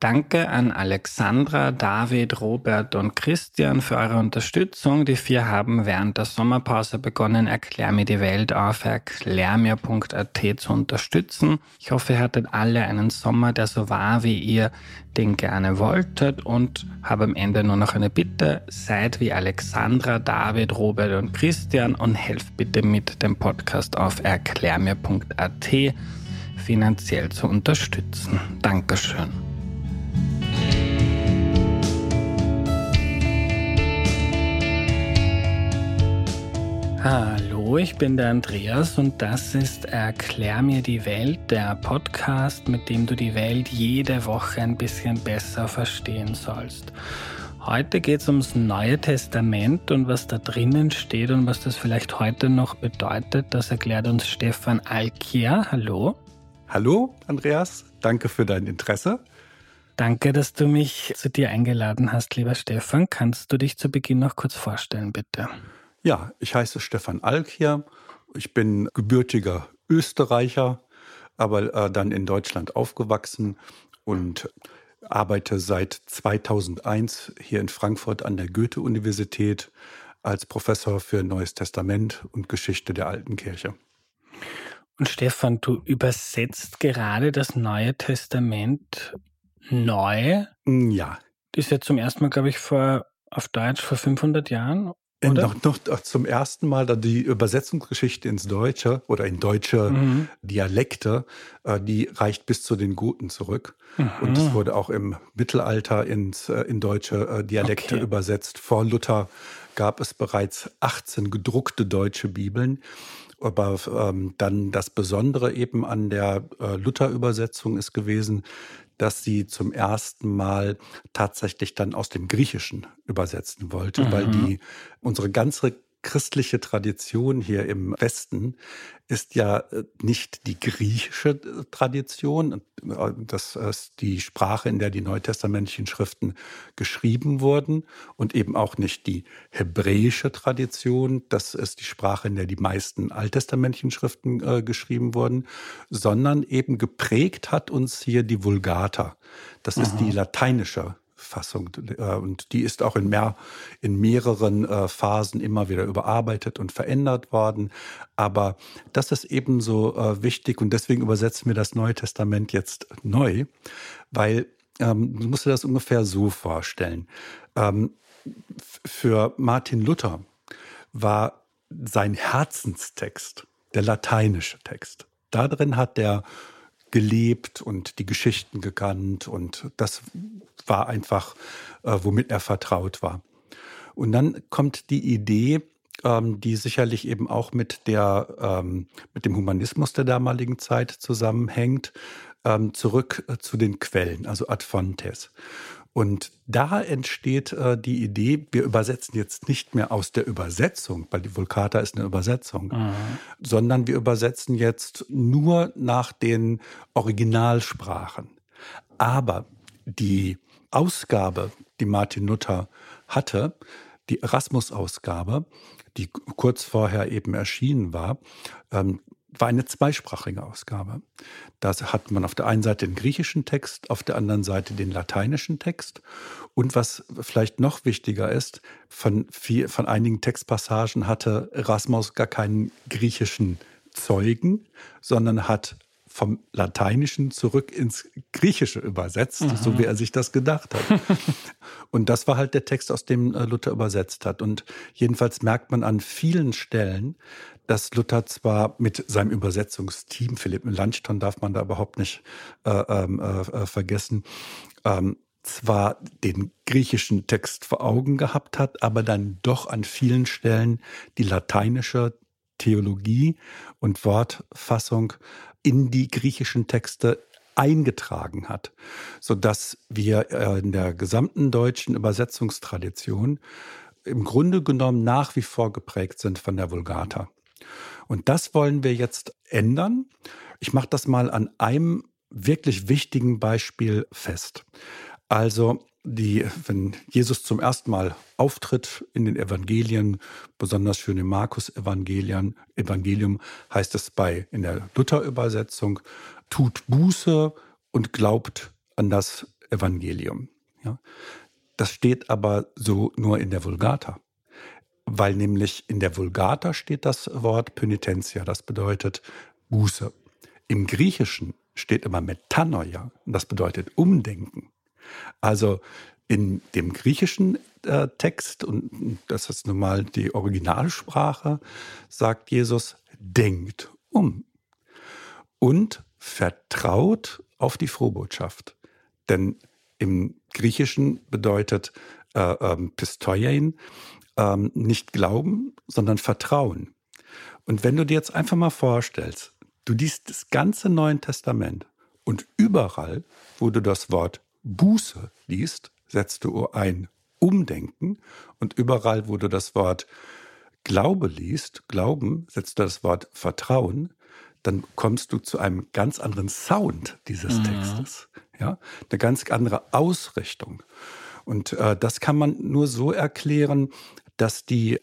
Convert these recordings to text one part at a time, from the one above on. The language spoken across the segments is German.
Danke an Alexandra, David, Robert und Christian für eure Unterstützung. Die vier haben während der Sommerpause begonnen, Erklär mir die Welt auf erklärmir.at zu unterstützen. Ich hoffe, ihr hattet alle einen Sommer, der so war, wie ihr den gerne wolltet und habe am Ende nur noch eine Bitte. Seid wie Alexandra, David, Robert und Christian und helft bitte mit, dem Podcast auf erklärmir.at finanziell zu unterstützen. Dankeschön. Hallo, ich bin der Andreas und das ist Erklär mir die Welt, der Podcast, mit dem du die Welt jede Woche ein bisschen besser verstehen sollst. Heute geht es ums Neue Testament und was da drinnen steht und was das vielleicht heute noch bedeutet, das erklärt uns Stefan Alkier. Hallo. Hallo, Andreas. Danke für dein Interesse. Danke, dass du mich zu dir eingeladen hast, lieber Stefan. Kannst du dich zu Beginn noch kurz vorstellen, bitte? Ja, ich heiße Stefan Alk hier. Ich bin gebürtiger Österreicher, aber äh, dann in Deutschland aufgewachsen und arbeite seit 2001 hier in Frankfurt an der Goethe-Universität als Professor für Neues Testament und Geschichte der alten Kirche. Und Stefan, du übersetzt gerade das Neue Testament neu. Ja. Das ist ja zum ersten Mal, glaube ich, vor, auf Deutsch vor 500 Jahren äh, oder? Noch, noch zum ersten Mal da die Übersetzungsgeschichte ins Deutsche oder in deutsche mhm. Dialekte, äh, die reicht bis zu den Guten zurück. Mhm. Und es wurde auch im Mittelalter ins, äh, in deutsche Dialekte okay. übersetzt. Vor Luther gab es bereits 18 gedruckte deutsche Bibeln. Aber ähm, dann das Besondere eben an der äh, Luther-Übersetzung ist gewesen, dass sie zum ersten Mal tatsächlich dann aus dem Griechischen übersetzen wollte, mhm. weil die unsere ganze christliche Tradition hier im Westen ist ja äh, nicht die griechische äh, Tradition. Äh, das ist die Sprache, in der die neutestamentlichen Schriften geschrieben wurden und eben auch nicht die hebräische Tradition. Das ist die Sprache, in der die meisten alttestamentlichen Schriften äh, geschrieben wurden, sondern eben geprägt hat uns hier die Vulgata. Das mhm. ist die lateinische Fassung. Äh, und die ist auch in, mehr, in mehreren äh, Phasen immer wieder überarbeitet und verändert worden. Aber das ist ebenso äh, wichtig und deswegen übersetzen wir das Neue Testament jetzt neu, weil ähm, du musst dir das ungefähr so vorstellen. Ähm, für Martin Luther war sein Herzenstext der lateinische Text. Darin hat der gelebt und die Geschichten gekannt und das war einfach, äh, womit er vertraut war. Und dann kommt die Idee, ähm, die sicherlich eben auch mit, der, ähm, mit dem Humanismus der damaligen Zeit zusammenhängt, ähm, zurück äh, zu den Quellen, also ad fontes. Und da entsteht äh, die Idee, wir übersetzen jetzt nicht mehr aus der Übersetzung, weil die Vulkata ist eine Übersetzung, mhm. sondern wir übersetzen jetzt nur nach den Originalsprachen. Aber die Ausgabe, die Martin Luther hatte, die Erasmus-Ausgabe, die kurz vorher eben erschienen war, ähm, war eine zweisprachige Ausgabe. Da hat man auf der einen Seite den griechischen Text, auf der anderen Seite den lateinischen Text. Und was vielleicht noch wichtiger ist, von, viel, von einigen Textpassagen hatte Erasmus gar keinen griechischen Zeugen, sondern hat vom Lateinischen zurück ins Griechische übersetzt, mhm. so wie er sich das gedacht hat. und das war halt der Text, aus dem äh, Luther übersetzt hat. Und jedenfalls merkt man an vielen Stellen, dass Luther zwar mit seinem Übersetzungsteam, Philipp Melanchthon darf man da überhaupt nicht äh, ähm, äh, äh, vergessen, ähm, zwar den griechischen Text vor Augen gehabt hat, aber dann doch an vielen Stellen die lateinische Theologie und Wortfassung in die griechischen Texte eingetragen hat, so dass wir äh, in der gesamten deutschen Übersetzungstradition im Grunde genommen nach wie vor geprägt sind von der Vulgata. Und das wollen wir jetzt ändern. Ich mache das mal an einem wirklich wichtigen Beispiel fest. Also die, wenn Jesus zum ersten Mal auftritt in den Evangelien, besonders schön im Markus-Evangelium, Evangelium heißt es bei in der Luther-Übersetzung, tut Buße und glaubt an das Evangelium. Ja. Das steht aber so nur in der Vulgata. Weil nämlich in der Vulgata steht das Wort Penitentia, das bedeutet Buße. Im Griechischen steht immer Metanoia, das bedeutet Umdenken. Also in dem griechischen äh, Text, und das ist nun mal die Originalsprache, sagt Jesus, denkt um und vertraut auf die Frohbotschaft. Denn im Griechischen bedeutet äh, ähm, Pistoien ähm, nicht glauben, sondern Vertrauen. Und wenn du dir jetzt einfach mal vorstellst, du liest das ganze Neue Testament und überall, wo du das Wort Buße liest, setzt du ein Umdenken und überall, wo du das Wort Glaube liest, Glauben, setzt du das Wort Vertrauen, dann kommst du zu einem ganz anderen Sound dieses mhm. Textes, ja, eine ganz andere Ausrichtung. Und äh, das kann man nur so erklären, dass die,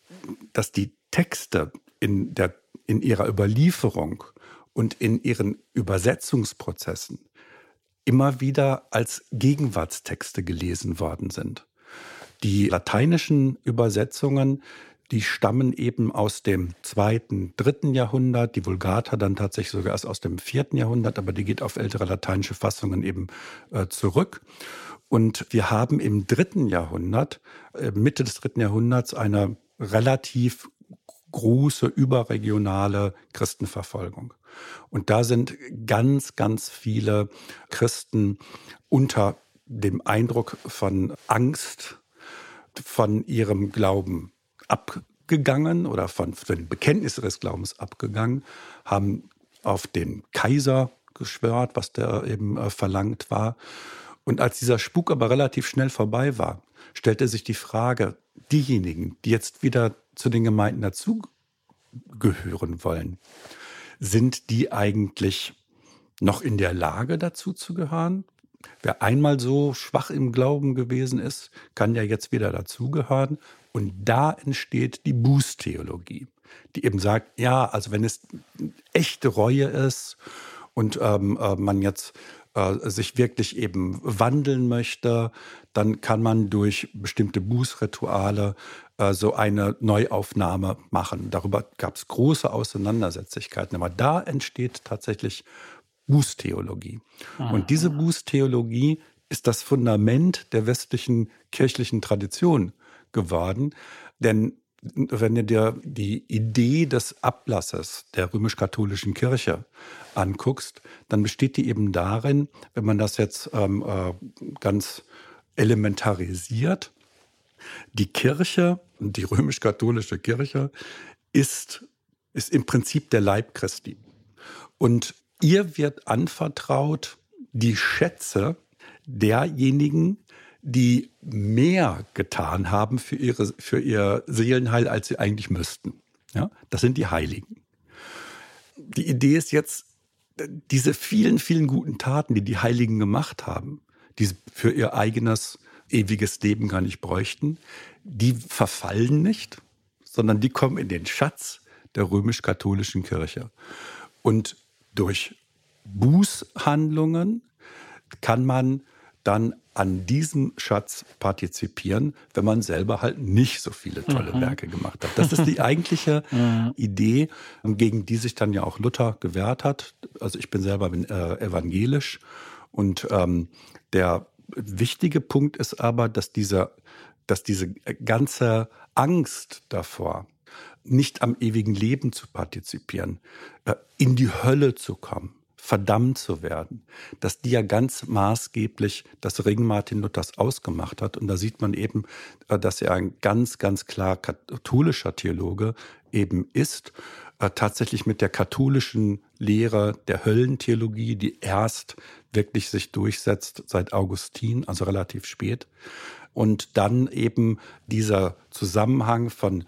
dass die Texte in, der, in ihrer Überlieferung und in ihren Übersetzungsprozessen immer wieder als Gegenwartstexte gelesen worden sind. Die lateinischen Übersetzungen, die stammen eben aus dem zweiten, dritten Jahrhundert, die Vulgata dann tatsächlich sogar erst aus dem vierten Jahrhundert, aber die geht auf ältere lateinische Fassungen eben äh, zurück. Und wir haben im dritten Jahrhundert, äh, Mitte des dritten Jahrhunderts, eine relativ große überregionale Christenverfolgung. Und da sind ganz, ganz viele Christen unter dem Eindruck von Angst von ihrem Glauben abgegangen oder von, von dem Bekenntnis ihres Glaubens abgegangen, haben auf den Kaiser geschwört, was der eben äh, verlangt war. Und als dieser Spuk aber relativ schnell vorbei war, stellte sich die Frage, diejenigen, die jetzt wieder zu den Gemeinden dazugehören wollen, sind die eigentlich noch in der Lage dazu zu gehören? Wer einmal so schwach im Glauben gewesen ist, kann ja jetzt wieder dazugehören. Und da entsteht die Bußtheologie, die eben sagt, ja, also wenn es echte Reue ist und ähm, äh, man jetzt äh, sich wirklich eben wandeln möchte, dann kann man durch bestimmte Bußrituale äh, so eine Neuaufnahme machen. Darüber gab es große Auseinandersetzlichkeiten. Aber da entsteht tatsächlich Bußtheologie. Ah. Und diese Bußtheologie ist das Fundament der westlichen kirchlichen Tradition geworden. Denn wenn du dir die Idee des Ablasses der römisch-katholischen Kirche anguckst, dann besteht die eben darin, wenn man das jetzt ähm, äh, ganz elementarisiert, die Kirche, die römisch-katholische Kirche, ist, ist im Prinzip der Leib Christi. Und ihr wird anvertraut die Schätze derjenigen, die mehr getan haben für, ihre, für ihr Seelenheil, als sie eigentlich müssten. Ja, das sind die Heiligen. Die Idee ist jetzt, diese vielen, vielen guten Taten, die die Heiligen gemacht haben, die sie für ihr eigenes ewiges Leben gar nicht bräuchten, die verfallen nicht, sondern die kommen in den Schatz der römisch-katholischen Kirche. Und durch Bußhandlungen kann man dann an diesem Schatz partizipieren, wenn man selber halt nicht so viele tolle mhm. Werke gemacht hat. Das ist die eigentliche mhm. Idee, gegen die sich dann ja auch Luther gewehrt hat. Also ich bin selber bin, äh, evangelisch und ähm, der wichtige Punkt ist aber, dass diese, dass diese ganze Angst davor, nicht am ewigen Leben zu partizipieren, äh, in die Hölle zu kommen, verdammt zu werden, dass die ja ganz maßgeblich das Ring Martin Luthers ausgemacht hat. Und da sieht man eben, äh, dass er ein ganz, ganz klar katholischer Theologe eben ist, äh, tatsächlich mit der katholischen Lehre der Höllentheologie, die erst wirklich sich durchsetzt seit Augustin, also relativ spät. Und dann eben dieser Zusammenhang von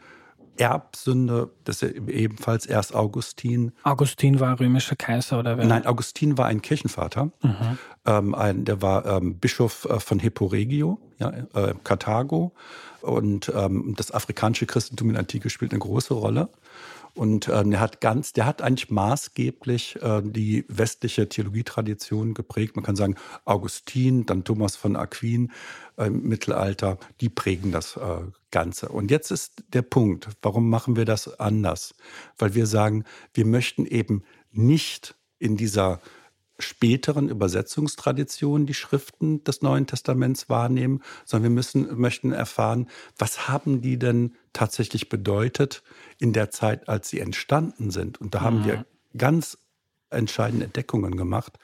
Erbsünde, das ist ebenfalls erst Augustin. Augustin war römischer Kaiser oder wer? Nein, Augustin war ein Kirchenvater. Mhm. Ähm, ein, der war ähm, Bischof äh, von Hippo Regio, ja, äh, Karthago. Und ähm, das afrikanische Christentum in der Antike spielt eine große Rolle. Und ähm, der hat ganz, der hat eigentlich maßgeblich äh, die westliche Theologietradition geprägt. Man kann sagen, Augustin, dann Thomas von Aquin äh, im Mittelalter, die prägen das äh, Ganze. Und jetzt ist der Punkt, warum machen wir das anders? Weil wir sagen, wir möchten eben nicht in dieser späteren Übersetzungstradition die Schriften des Neuen Testaments wahrnehmen, sondern wir müssen, möchten erfahren, was haben die denn tatsächlich bedeutet in der Zeit, als sie entstanden sind. Und da haben wir mhm. ganz entscheidende Entdeckungen gemacht,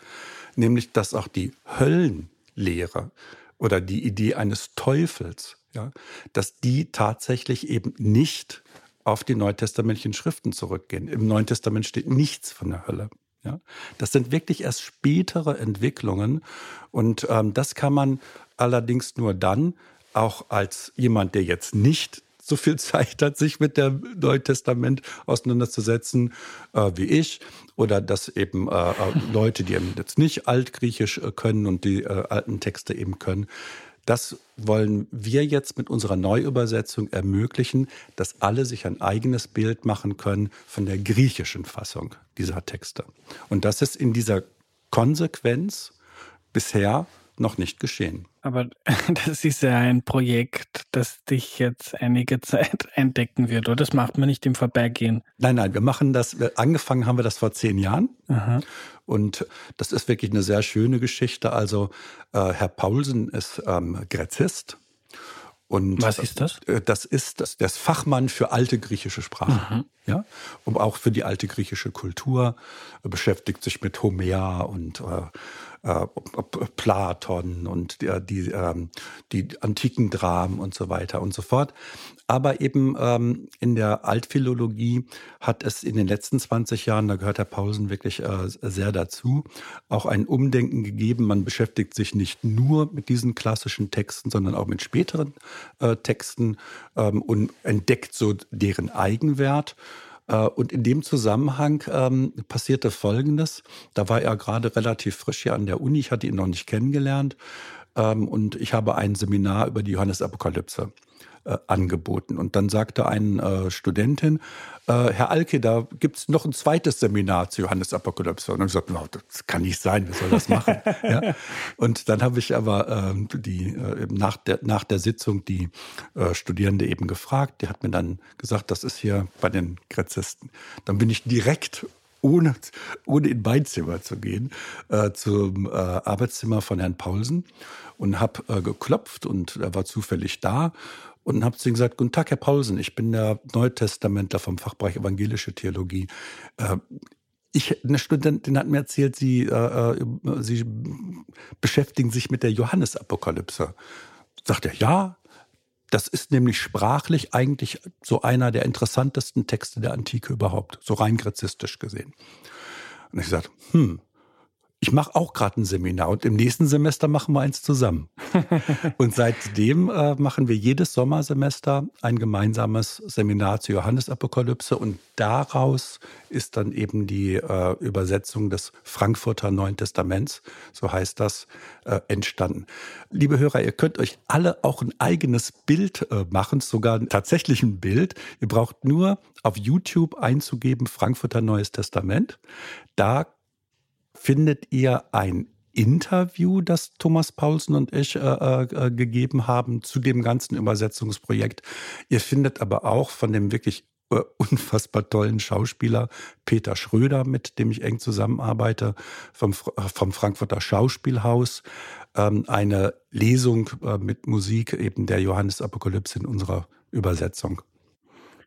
nämlich dass auch die Höllenlehre oder die Idee eines Teufels, ja, dass die tatsächlich eben nicht auf die neutestamentlichen Schriften zurückgehen. Im Neuen Testament steht nichts von der Hölle. Ja, das sind wirklich erst spätere Entwicklungen und ähm, das kann man allerdings nur dann, auch als jemand, der jetzt nicht so viel Zeit hat, sich mit dem Neuen Testament auseinanderzusetzen äh, wie ich. Oder dass eben äh, äh Leute, die eben jetzt nicht Altgriechisch äh, können und die äh, alten Texte eben können, das wollen wir jetzt mit unserer Neuübersetzung ermöglichen, dass alle sich ein eigenes Bild machen können von der griechischen Fassung dieser Texte. Und das ist in dieser Konsequenz bisher noch nicht geschehen. Aber das ist ja ein Projekt, das dich jetzt einige Zeit entdecken wird, oder? Das macht man nicht im Vorbeigehen. Nein, nein, wir machen das, angefangen haben wir das vor zehn Jahren. Aha. Und das ist wirklich eine sehr schöne Geschichte. Also äh, Herr Paulsen ist ähm, Gräzist. Und Was ist das? Äh, das ist das, das Fachmann für alte griechische Sprache. Mhm. Ja, und auch für die alte griechische Kultur, beschäftigt sich mit Homer und äh, äh, Platon und die, die, ähm, die antiken Dramen und so weiter und so fort. Aber eben ähm, in der Altphilologie hat es in den letzten 20 Jahren, da gehört Herr Paulsen wirklich äh, sehr dazu, auch ein Umdenken gegeben. Man beschäftigt sich nicht nur mit diesen klassischen Texten, sondern auch mit späteren äh, Texten ähm, und entdeckt so deren Eigenwert. Äh, und in dem Zusammenhang ähm, passierte Folgendes. Da war er gerade relativ frisch hier an der Uni. Ich hatte ihn noch nicht kennengelernt. Ähm, und ich habe ein Seminar über die Johannesapokalypse äh, angeboten. Und dann sagte eine äh, Studentin, äh, Herr Alke, da gibt es noch ein zweites Seminar zu Johannes Apokalypse. Und dann habe ich gesagt, no, das kann nicht sein, wer soll das machen? ja? Und dann habe ich aber äh, die, äh, nach, der, nach der Sitzung die äh, Studierende eben gefragt. Die hat mir dann gesagt, das ist hier bei den Gräzisten. Dann bin ich direkt ohne, ohne in mein Zimmer zu gehen, äh, zum äh, Arbeitszimmer von Herrn Paulsen und habe äh, geklopft und er war zufällig da und habe zu ihm gesagt, guten Tag, Herr Paulsen, ich bin der Neutestamentler vom Fachbereich Evangelische Theologie. Äh, ich, eine Studentin hat mir erzählt, sie, äh, äh, sie beschäftigen sich mit der Johannesapokalypse. Sagt er, ja, das ist nämlich sprachlich eigentlich so einer der interessantesten Texte der Antike überhaupt, so rein grazistisch gesehen. Und ich sagte, hm, ich mache auch gerade ein Seminar und im nächsten Semester machen wir eins zusammen. und seitdem äh, machen wir jedes Sommersemester ein gemeinsames Seminar zur Johannesapokalypse und daraus ist dann eben die äh, Übersetzung des Frankfurter Neuen Testaments, so heißt das, äh, entstanden. Liebe Hörer, ihr könnt euch alle auch ein eigenes Bild äh, machen, sogar tatsächlich ein Bild. Ihr braucht nur auf YouTube einzugeben Frankfurter Neues Testament. Da findet ihr ein Interview, das Thomas Paulsen und ich äh, äh, gegeben haben zu dem ganzen Übersetzungsprojekt. Ihr findet aber auch von dem wirklich äh, unfassbar tollen Schauspieler Peter Schröder, mit dem ich eng zusammenarbeite, vom, vom Frankfurter Schauspielhaus, ähm, eine Lesung äh, mit Musik eben der Johannesapokalypse in unserer Übersetzung.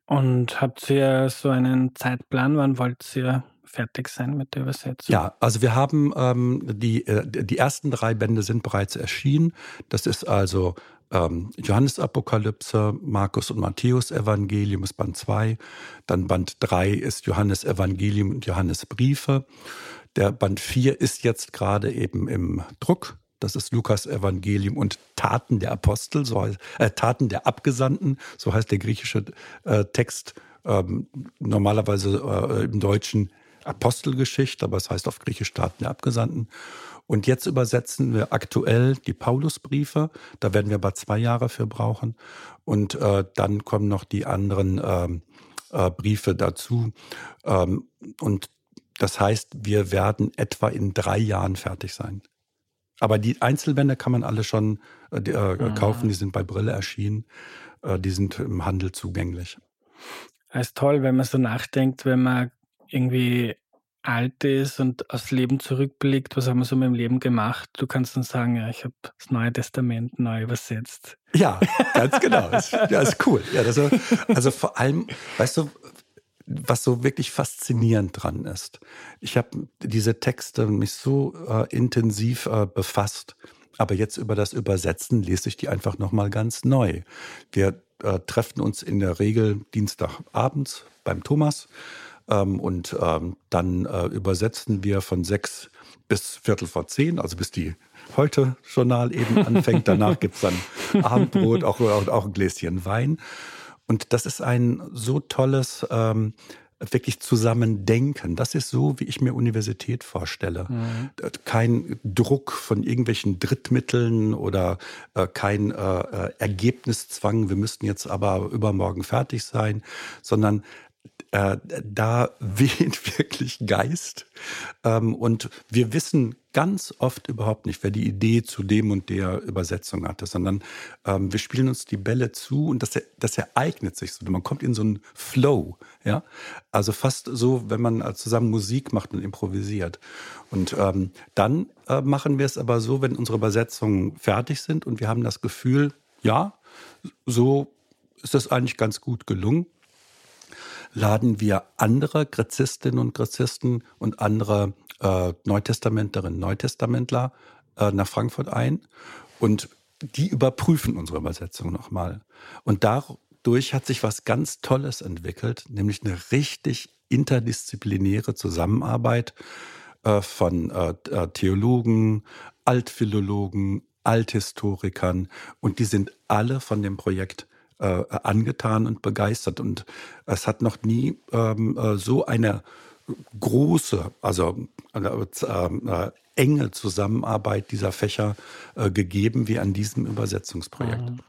Und habt ihr so einen Zeitplan? Wann wollt ihr fertig sein mit der Übersetzung? Ja, also wir haben ähm, die, äh, die ersten drei Bände sind bereits erschienen. Das ist also ähm, Johannes Apokalypse, Markus und Matthäus Evangelium ist Band 2. Dann Band 3 ist Johannes Evangelium und Johannes Briefe. Der Band 4 ist jetzt gerade eben im Druck. Das ist Lukas Evangelium und Taten der Apostel, so heißt, äh, Taten der Abgesandten, so heißt der griechische äh, Text. Ähm, normalerweise äh, im Deutschen Apostelgeschichte, aber es heißt auf Griechisch Taten der Abgesandten. Und jetzt übersetzen wir aktuell die Paulusbriefe. Da werden wir aber zwei Jahre für brauchen. Und äh, dann kommen noch die anderen ähm, äh, Briefe dazu. Ähm, und das heißt, wir werden etwa in drei Jahren fertig sein. Aber die Einzelbände kann man alle schon äh, äh, mhm. kaufen, die sind bei Brille erschienen, äh, die sind im Handel zugänglich. Es ist toll, wenn man so nachdenkt, wenn man irgendwie alt ist und aufs Leben zurückblickt, was haben wir so mit dem Leben gemacht? Du kannst dann sagen, ja, ich habe das Neue Testament neu übersetzt. Ja, ganz genau. Das, ja, ist cool. Ja, das, also vor allem, weißt du, was so wirklich faszinierend dran ist. Ich habe diese Texte mich so äh, intensiv äh, befasst, aber jetzt über das Übersetzen lese ich die einfach nochmal ganz neu. Wir äh, treffen uns in der Regel Dienstagabends beim Thomas ähm, und ähm, dann äh, übersetzen wir von sechs bis Viertel vor zehn, also bis die heute Journal eben anfängt. Danach gibt's dann Abendbrot, auch, auch, auch ein Gläschen Wein. Und das ist ein so tolles, ähm, wirklich Zusammendenken. Das ist so, wie ich mir Universität vorstelle. Mhm. Kein Druck von irgendwelchen Drittmitteln oder äh, kein äh, äh Ergebniszwang, wir müssten jetzt aber übermorgen fertig sein, sondern äh, da weht wirklich Geist. Ähm, und wir wissen ganz oft überhaupt nicht, wer die Idee zu dem und der Übersetzung hatte, sondern ähm, wir spielen uns die Bälle zu und das, das ereignet sich so. Man kommt in so einen Flow. Ja? Also fast so, wenn man zusammen Musik macht und improvisiert. Und ähm, dann äh, machen wir es aber so, wenn unsere Übersetzungen fertig sind und wir haben das Gefühl, ja, so ist das eigentlich ganz gut gelungen laden wir andere Gräzistinnen und Gräzisten und andere äh, Neutestamenterinnen, Neutestamentler äh, nach Frankfurt ein und die überprüfen unsere Übersetzung nochmal. Und dadurch hat sich was ganz Tolles entwickelt, nämlich eine richtig interdisziplinäre Zusammenarbeit äh, von äh, äh, Theologen, Altphilologen, Althistorikern und die sind alle von dem Projekt äh, angetan und begeistert. Und es hat noch nie ähm, äh, so eine große, also äh, äh, enge Zusammenarbeit dieser Fächer äh, gegeben wie an diesem Übersetzungsprojekt. Mhm.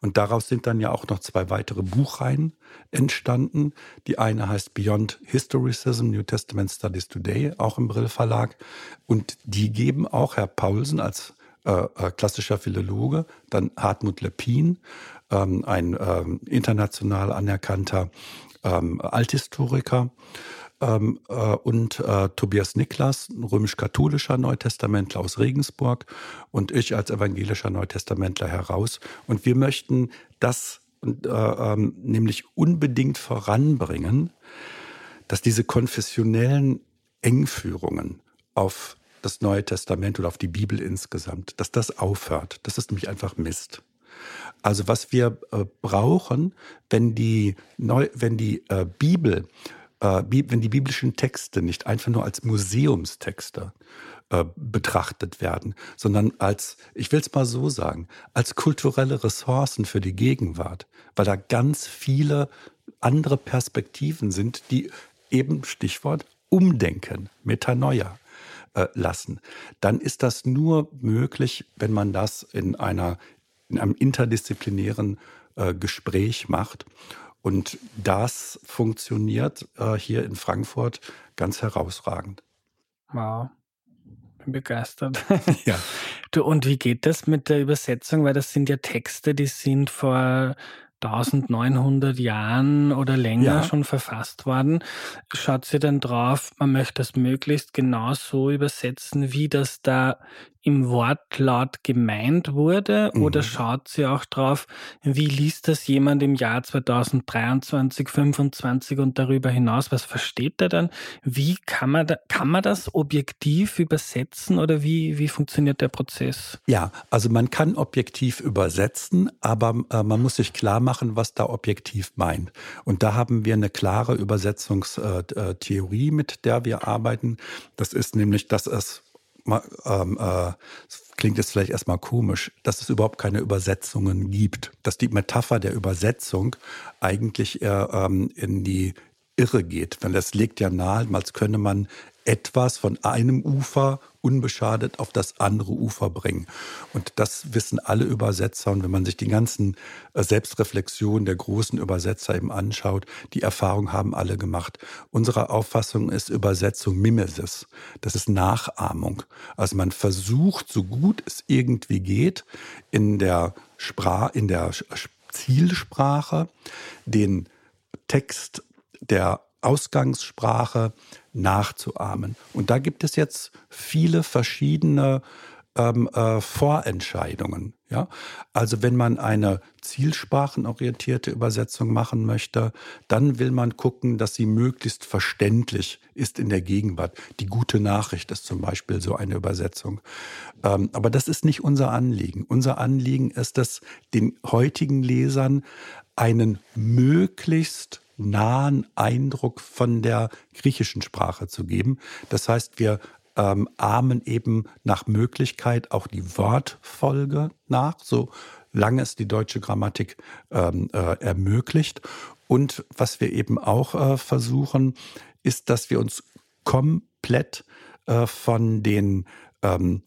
Und daraus sind dann ja auch noch zwei weitere Buchreihen entstanden. Die eine heißt Beyond Historicism, New Testament Studies Today, auch im Brill Verlag. Und die geben auch Herr Paulsen als äh, äh klassischer Philologe, dann Hartmut Lepin ähm, ein ähm, international anerkannter ähm, Althistoriker. Ähm, äh, und äh, Tobias Niklas, römisch-katholischer Neutestamentler aus Regensburg und ich als evangelischer Neutestamentler heraus. Und wir möchten das äh, ähm, nämlich unbedingt voranbringen, dass diese konfessionellen Engführungen auf das Neue Testament oder auf die Bibel insgesamt, dass das aufhört. Das ist nämlich einfach Mist. Also was wir äh, brauchen, wenn die, Neu wenn die äh, Bibel, äh, wenn die biblischen Texte nicht einfach nur als Museumstexte äh, betrachtet werden, sondern als, ich will es mal so sagen, als kulturelle Ressourcen für die Gegenwart, weil da ganz viele andere Perspektiven sind, die eben Stichwort Umdenken, Metanoia äh, lassen, dann ist das nur möglich, wenn man das in einer in einem interdisziplinären äh, Gespräch macht. Und das funktioniert äh, hier in Frankfurt ganz herausragend. Wow. Bin begeistert. Ja. Du, und wie geht das mit der Übersetzung? Weil das sind ja Texte, die sind vor 1900 Jahren oder länger ja. schon verfasst worden. Schaut sie dann drauf, man möchte das möglichst genau so übersetzen, wie das da im Wortlaut gemeint wurde? Mhm. Oder schaut sie auch drauf, wie liest das jemand im Jahr 2023, 2025 und darüber hinaus? Was versteht er dann? Wie kann man, da, kann man das objektiv übersetzen oder wie, wie funktioniert der Prozess? Ja, also man kann objektiv übersetzen, aber äh, man muss sich klar machen, was da objektiv meint. Und da haben wir eine klare Übersetzungstheorie, mit der wir arbeiten. Das ist nämlich, dass es ähm, äh, klingt jetzt vielleicht erstmal komisch, dass es überhaupt keine Übersetzungen gibt. Dass die Metapher der Übersetzung eigentlich eher ähm, in die Irre geht. Weil das legt ja nahe, als könne man etwas von einem Ufer unbeschadet auf das andere Ufer bringen. Und das wissen alle Übersetzer. Und wenn man sich die ganzen äh, Selbstreflexionen der großen Übersetzer eben anschaut, die Erfahrung haben alle gemacht. Unsere Auffassung ist Übersetzung Mimesis. Das ist Nachahmung. Also man versucht, so gut es irgendwie geht, in der Sprache, in der Zielsprache den Text der Ausgangssprache nachzuahmen. Und da gibt es jetzt viele verschiedene ähm, äh, Vorentscheidungen. Ja? Also wenn man eine zielsprachenorientierte Übersetzung machen möchte, dann will man gucken, dass sie möglichst verständlich ist in der Gegenwart. Die gute Nachricht ist zum Beispiel so eine Übersetzung. Ähm, aber das ist nicht unser Anliegen. Unser Anliegen ist es, den heutigen Lesern einen möglichst nahen Eindruck von der griechischen Sprache zu geben. Das heißt, wir ähm, ahmen eben nach Möglichkeit auch die Wortfolge nach, so lange es die deutsche Grammatik ähm, äh, ermöglicht. Und was wir eben auch äh, versuchen, ist, dass wir uns komplett äh, von den ähm,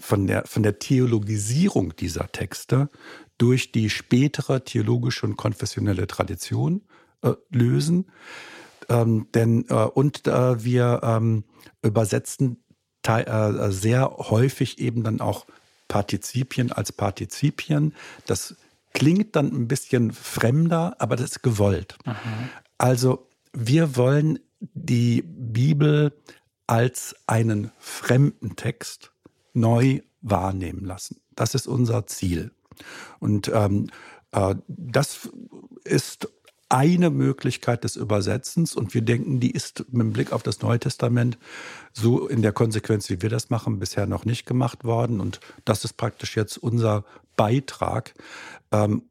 von der, von der Theologisierung dieser Texte durch die spätere theologische und konfessionelle Tradition äh, lösen. Ähm, denn äh, und äh, wir ähm, übersetzen äh, sehr häufig eben dann auch Partizipien als Partizipien. Das klingt dann ein bisschen fremder, aber das ist gewollt. Mhm. Also wir wollen die Bibel als einen fremden Text neu wahrnehmen lassen. Das ist unser Ziel. Und ähm, äh, das ist eine Möglichkeit des Übersetzens und wir denken, die ist mit Blick auf das Neue Testament so in der Konsequenz, wie wir das machen, bisher noch nicht gemacht worden. Und das ist praktisch jetzt unser Beitrag. Ähm,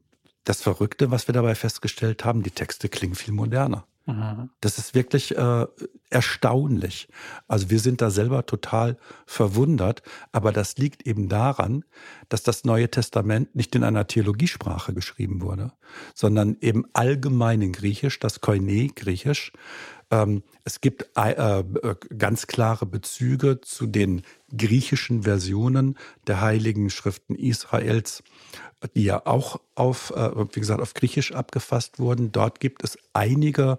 das Verrückte, was wir dabei festgestellt haben, die Texte klingen viel moderner. Mhm. Das ist wirklich äh, erstaunlich. Also wir sind da selber total verwundert, aber das liegt eben daran, dass das Neue Testament nicht in einer Theologiesprache geschrieben wurde, sondern eben allgemein in Griechisch, das Koine Griechisch. Ähm, es gibt äh, äh, ganz klare Bezüge zu den griechischen Versionen der heiligen Schriften Israels die ja auch auf, äh, wie gesagt, auf Griechisch abgefasst wurden. Dort gibt es einige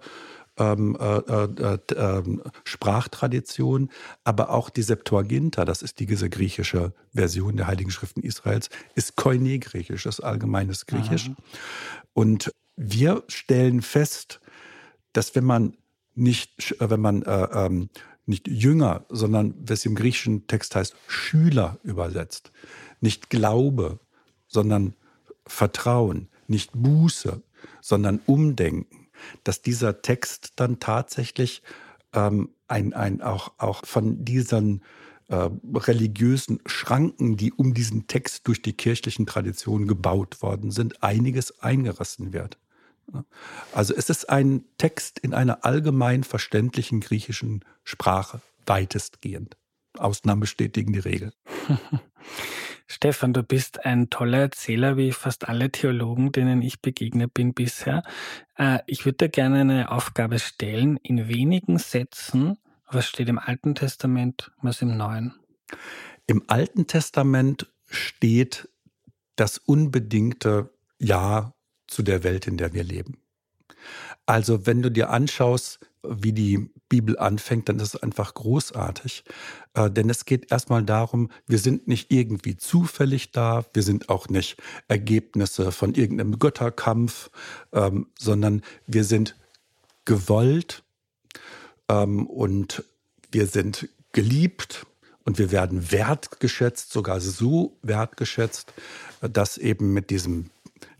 ähm, äh, äh, ähm, Sprachtraditionen, aber auch die Septuaginta, das ist diese griechische Version der Heiligen Schriften Israels, ist Koine-Griechisch, das allgemeines Griechisch. Aha. Und wir stellen fest, dass wenn man nicht, wenn man äh, ähm, nicht Jünger, sondern was im griechischen Text heißt, Schüler übersetzt, nicht Glaube, sondern Vertrauen, nicht Buße, sondern Umdenken, dass dieser Text dann tatsächlich ähm, ein, ein auch, auch von diesen äh, religiösen Schranken, die um diesen Text durch die kirchlichen Traditionen gebaut worden sind, einiges eingerissen wird. Also es ist ein Text in einer allgemein verständlichen griechischen Sprache, weitestgehend. Ausnahmen bestätigen die Regel. Stefan, du bist ein toller Erzähler, wie fast alle Theologen, denen ich begegnet bin bisher. Äh, ich würde dir gerne eine Aufgabe stellen, in wenigen Sätzen, was steht im Alten Testament, was im Neuen? Im Alten Testament steht das unbedingte Ja zu der Welt, in der wir leben. Also wenn du dir anschaust, wie die Bibel anfängt, dann ist es einfach großartig. Äh, denn es geht erstmal darum, wir sind nicht irgendwie zufällig da, wir sind auch nicht Ergebnisse von irgendeinem Götterkampf, ähm, sondern wir sind gewollt ähm, und wir sind geliebt und wir werden wertgeschätzt, sogar so wertgeschätzt, dass eben mit diesem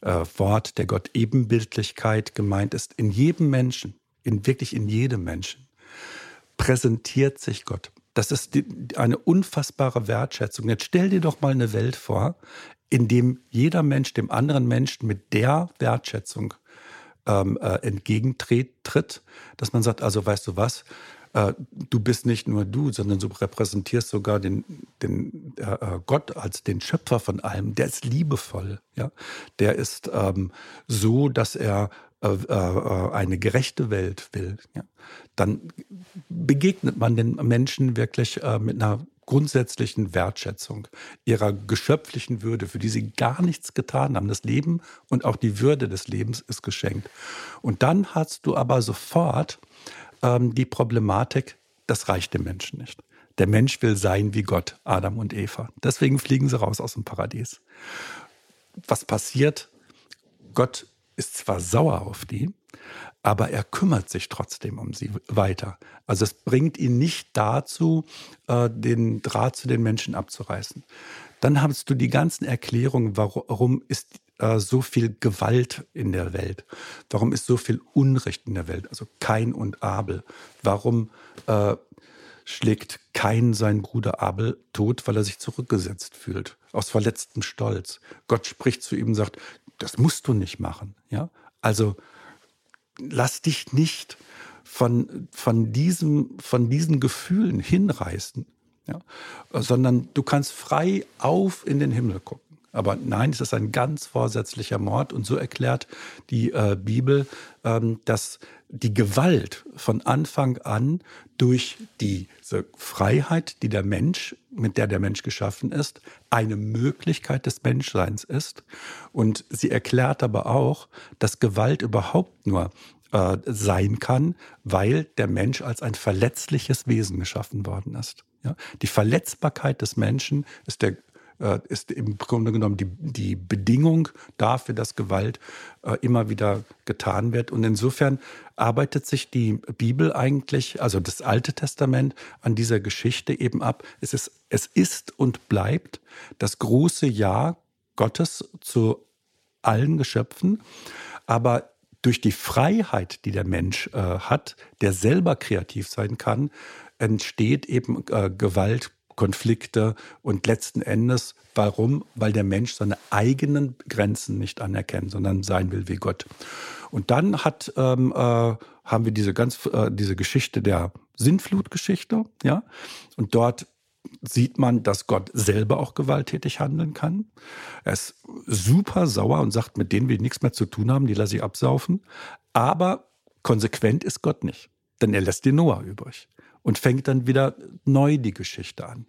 äh, Wort der Gott-Ebenbildlichkeit gemeint ist, in jedem Menschen, in wirklich in jedem Menschen, präsentiert sich Gott. Das ist die, eine unfassbare Wertschätzung. Jetzt stell dir doch mal eine Welt vor, in dem jeder Mensch dem anderen Menschen mit der Wertschätzung ähm, äh, entgegentritt, dass man sagt, also weißt du was, äh, du bist nicht nur du, sondern du repräsentierst sogar den, den äh, äh, Gott als den Schöpfer von allem. Der ist liebevoll, ja. Der ist ähm, so, dass er äh, äh, eine gerechte Welt will. Ja. Dann begegnet man den Menschen wirklich mit einer grundsätzlichen Wertschätzung, ihrer geschöpflichen Würde, für die sie gar nichts getan haben. Das Leben und auch die Würde des Lebens ist geschenkt. Und dann hast du aber sofort ähm, die Problematik, das reicht dem Menschen nicht. Der Mensch will sein wie Gott, Adam und Eva. Deswegen fliegen sie raus aus dem Paradies. Was passiert? Gott ist zwar sauer auf die, aber er kümmert sich trotzdem um sie weiter. Also es bringt ihn nicht dazu, äh, den Draht zu den Menschen abzureißen. Dann hast du die ganzen Erklärungen, warum ist äh, so viel Gewalt in der Welt? Warum ist so viel Unrecht in der Welt? Also Kain und Abel. Warum äh, schlägt Kain seinen Bruder Abel tot, weil er sich zurückgesetzt fühlt, aus verletztem Stolz? Gott spricht zu ihm und sagt, das musst du nicht machen. Ja? Also lass dich nicht von, von, diesem, von diesen Gefühlen hinreißen, ja? sondern du kannst frei auf in den Himmel gucken. Aber nein, es ist ein ganz vorsätzlicher Mord. Und so erklärt die äh, Bibel, ähm, dass die Gewalt von Anfang an durch diese Freiheit, die der Mensch, mit der der Mensch geschaffen ist, eine Möglichkeit des Menschseins ist. Und sie erklärt aber auch, dass Gewalt überhaupt nur äh, sein kann, weil der Mensch als ein verletzliches Wesen geschaffen worden ist. Ja? Die Verletzbarkeit des Menschen ist der äh, ist im Grunde genommen die, die Bedingung dafür, dass Gewalt äh, immer wieder getan wird. Und insofern arbeitet sich die Bibel eigentlich, also das Alte Testament, an dieser Geschichte eben ab. Es ist, es ist und bleibt das große Ja Gottes zu allen Geschöpfen. Aber durch die Freiheit, die der Mensch äh, hat, der selber kreativ sein kann, entsteht eben äh, Gewalt, Konflikte und letzten Endes, warum? Weil der Mensch seine eigenen Grenzen nicht anerkennt, sondern sein will wie Gott. Und dann hat, ähm, äh, haben wir diese ganz äh, diese Geschichte der Sintflutgeschichte, ja, und dort sieht man, dass Gott selber auch gewalttätig handeln kann. Er ist super sauer und sagt, mit denen will ich nichts mehr zu tun haben, die lasse ich absaufen. Aber konsequent ist Gott nicht, denn er lässt den Noah übrig und fängt dann wieder neu die Geschichte an.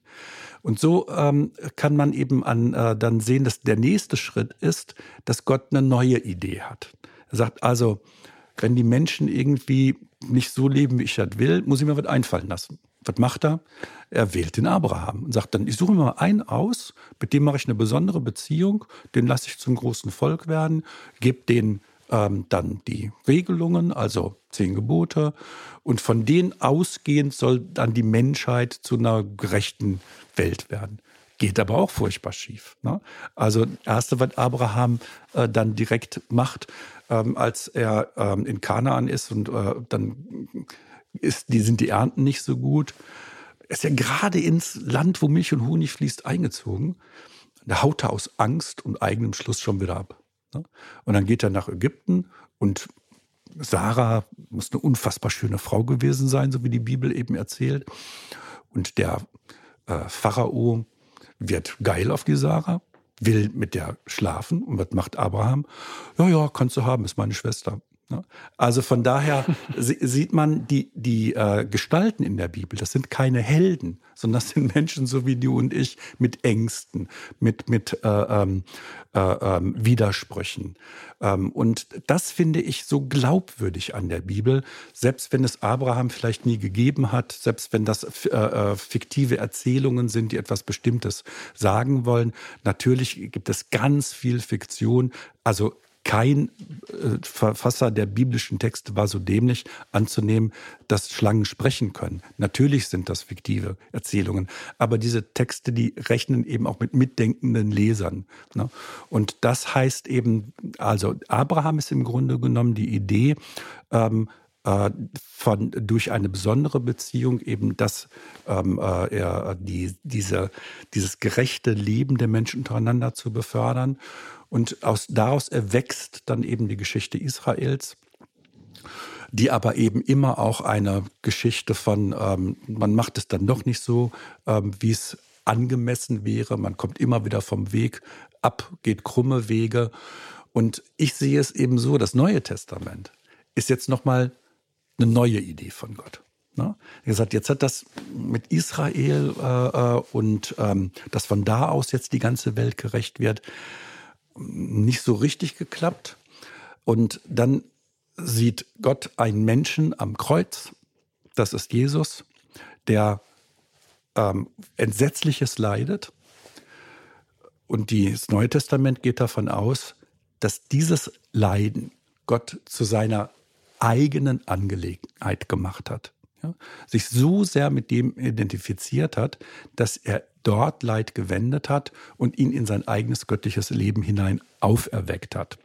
Und so ähm, kann man eben an, äh, dann sehen, dass der nächste Schritt ist, dass Gott eine neue Idee hat. Er sagt also, wenn die Menschen irgendwie nicht so leben, wie ich das will, muss ich mir was einfallen lassen. Was macht er? Er wählt den Abraham und sagt dann, ich suche mir mal einen aus, mit dem mache ich eine besondere Beziehung, den lasse ich zum großen Volk werden, gebe den ähm, dann die Regelungen, also zehn Gebote. Und von denen ausgehend soll dann die Menschheit zu einer gerechten Welt werden. Geht aber auch furchtbar schief. Ne? Also, das Erste, was Abraham äh, dann direkt macht, ähm, als er ähm, in Kanaan ist und äh, dann ist, die, sind die Ernten nicht so gut. Ist ja gerade ins Land, wo Milch und Honig fließt, eingezogen. Da haut er aus Angst und eigenem Schluss schon wieder ab. Ne? Und dann geht er nach Ägypten und Sarah muss eine unfassbar schöne Frau gewesen sein, so wie die Bibel eben erzählt. Und der äh, Pharao wird geil auf die Sarah, will mit der schlafen. Und was macht Abraham? Ja, ja, kannst du haben, ist meine Schwester. Ne? Also von daher sieht man die, die äh, Gestalten in der Bibel, das sind keine Helden, sondern das sind Menschen so wie du und ich mit Ängsten, mit, mit äh, ähm, äh, ähm, Widersprüchen. Ähm, und das finde ich so glaubwürdig an der Bibel, selbst wenn es Abraham vielleicht nie gegeben hat, selbst wenn das äh, äh, fiktive Erzählungen sind, die etwas Bestimmtes sagen wollen. Natürlich gibt es ganz viel Fiktion, also kein äh, Verfasser der biblischen Texte war so dämlich anzunehmen, dass Schlangen sprechen können. Natürlich sind das fiktive Erzählungen, aber diese Texte, die rechnen eben auch mit mitdenkenden Lesern. Ne? Und das heißt eben, also Abraham ist im Grunde genommen die Idee, ähm, äh, von, durch eine besondere Beziehung eben das, ähm, äh, er, die, diese, dieses gerechte Leben der Menschen untereinander zu befördern. Und aus, daraus erwächst dann eben die Geschichte Israels, die aber eben immer auch eine Geschichte von, ähm, man macht es dann doch nicht so, ähm, wie es angemessen wäre. Man kommt immer wieder vom Weg ab, geht krumme Wege. Und ich sehe es eben so, das Neue Testament ist jetzt nochmal eine neue Idee von Gott. Ne? Er gesagt, jetzt hat das mit Israel äh, äh, und ähm, dass von da aus jetzt die ganze Welt gerecht wird, nicht so richtig geklappt. Und dann sieht Gott einen Menschen am Kreuz, das ist Jesus, der ähm, Entsetzliches leidet. Und das Neue Testament geht davon aus, dass dieses Leiden Gott zu seiner eigenen Angelegenheit gemacht hat. Ja? Sich so sehr mit dem identifiziert hat, dass er dort Leid gewendet hat und ihn in sein eigenes göttliches Leben hinein auferweckt hat.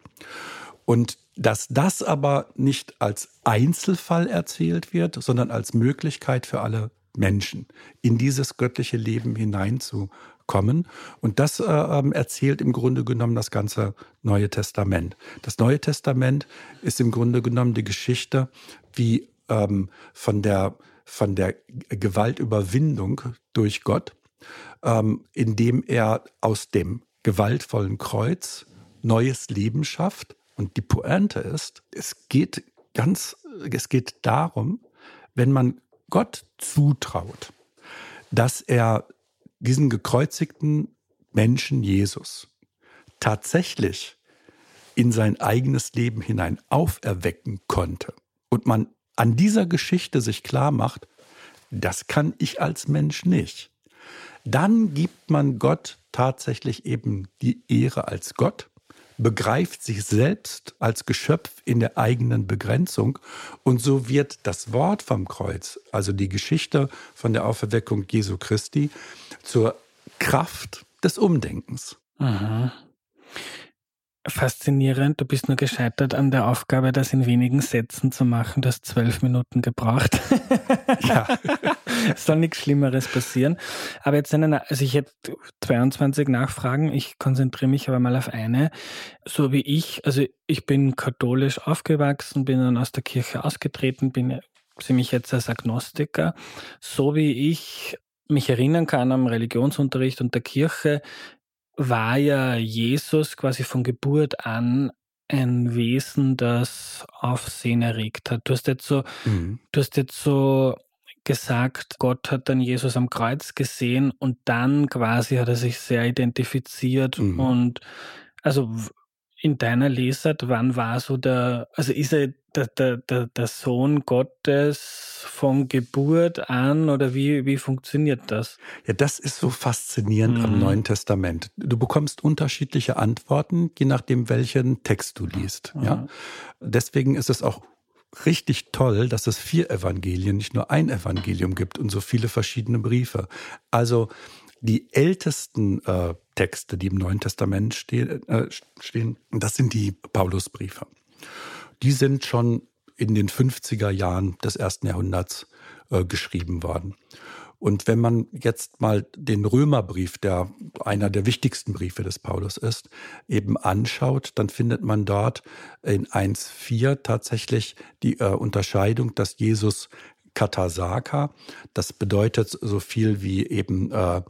Und dass das aber nicht als Einzelfall erzählt wird, sondern als Möglichkeit für alle Menschen in dieses göttliche Leben hineinzukommen. Und das äh, ähm, erzählt im Grunde genommen das ganze Neue Testament. Das Neue Testament ist im Grunde genommen die Geschichte, wie ähm, von, der, von der Gewaltüberwindung durch Gott, ähm, indem er aus dem gewaltvollen Kreuz neues Leben schafft. Und die Pointe ist, es geht ganz, es geht darum, wenn man Gott zutraut, dass er diesen gekreuzigten Menschen Jesus tatsächlich in sein eigenes Leben hinein auferwecken konnte und man an dieser Geschichte sich klar macht, das kann ich als Mensch nicht, dann gibt man Gott tatsächlich eben die Ehre als Gott begreift sich selbst als Geschöpf in der eigenen Begrenzung und so wird das Wort vom Kreuz, also die Geschichte von der Auferweckung Jesu Christi, zur Kraft des Umdenkens. Aha faszinierend. Du bist nur gescheitert an der Aufgabe, das in wenigen Sätzen zu machen. Du hast zwölf Minuten gebraucht. Ja. Soll nichts Schlimmeres passieren. Aber jetzt eine, also ich hätte 22 Nachfragen. Ich konzentriere mich aber mal auf eine. So wie ich, also ich bin katholisch aufgewachsen, bin dann aus der Kirche ausgetreten, bin sehe mich jetzt als Agnostiker. So wie ich mich erinnern kann am Religionsunterricht und der Kirche, war ja Jesus quasi von Geburt an ein Wesen, das Aufsehen erregt hat. Du hast jetzt so, mhm. du hast jetzt so gesagt, Gott hat dann Jesus am Kreuz gesehen und dann quasi hat er sich sehr identifiziert mhm. und also in deiner Lesart, wann war so der, also ist er der, der, der, der Sohn Gottes von Geburt an oder wie, wie funktioniert das? Ja, das ist so faszinierend mhm. am Neuen Testament. Du bekommst unterschiedliche Antworten, je nachdem, welchen Text du liest. Mhm. Ja? Deswegen ist es auch richtig toll, dass es vier Evangelien, nicht nur ein Evangelium gibt und so viele verschiedene Briefe. Also die ältesten äh, Texte, die im Neuen Testament steh, äh, stehen, das sind die Paulusbriefe. Die sind schon in den 50er Jahren des ersten Jahrhunderts äh, geschrieben worden. Und wenn man jetzt mal den Römerbrief, der einer der wichtigsten Briefe des Paulus ist, eben anschaut, dann findet man dort in 1.4 tatsächlich die äh, Unterscheidung, dass Jesus Katasaka. Das bedeutet so viel wie eben äh,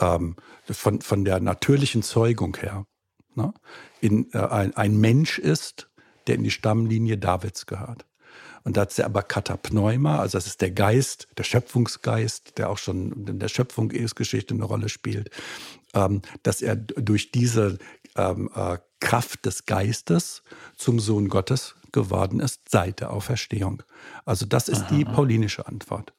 ähm, von, von der natürlichen Zeugung her. Ne? In, äh, ein, ein Mensch ist, der in die Stammlinie Davids gehört. Und da hat er aber Katapneuma, also das ist der Geist, der Schöpfungsgeist, der auch schon in der Schöpfungsgeschichte eine Rolle spielt, ähm, dass er durch diese ähm, äh, Kraft des Geistes zum Sohn Gottes geworden ist seit der Auferstehung. Also das ist Aha. die paulinische Antwort.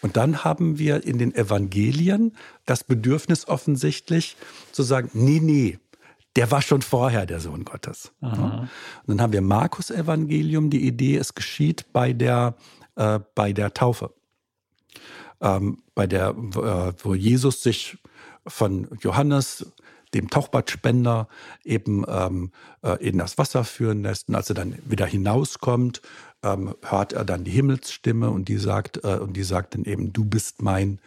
Und dann haben wir in den Evangelien das Bedürfnis offensichtlich zu sagen, nee, nee, der war schon vorher der Sohn Gottes. Aha. Und dann haben wir Markus Evangelium, die Idee, es geschieht bei der, äh, bei der Taufe. Ähm, bei der, äh, wo Jesus sich von Johannes dem Tauchbadspender eben ähm, äh, in das Wasser führen lässt. Und als er dann wieder hinauskommt, ähm, hört er dann die Himmelsstimme und die sagt, äh, und die sagt dann eben, du bist mein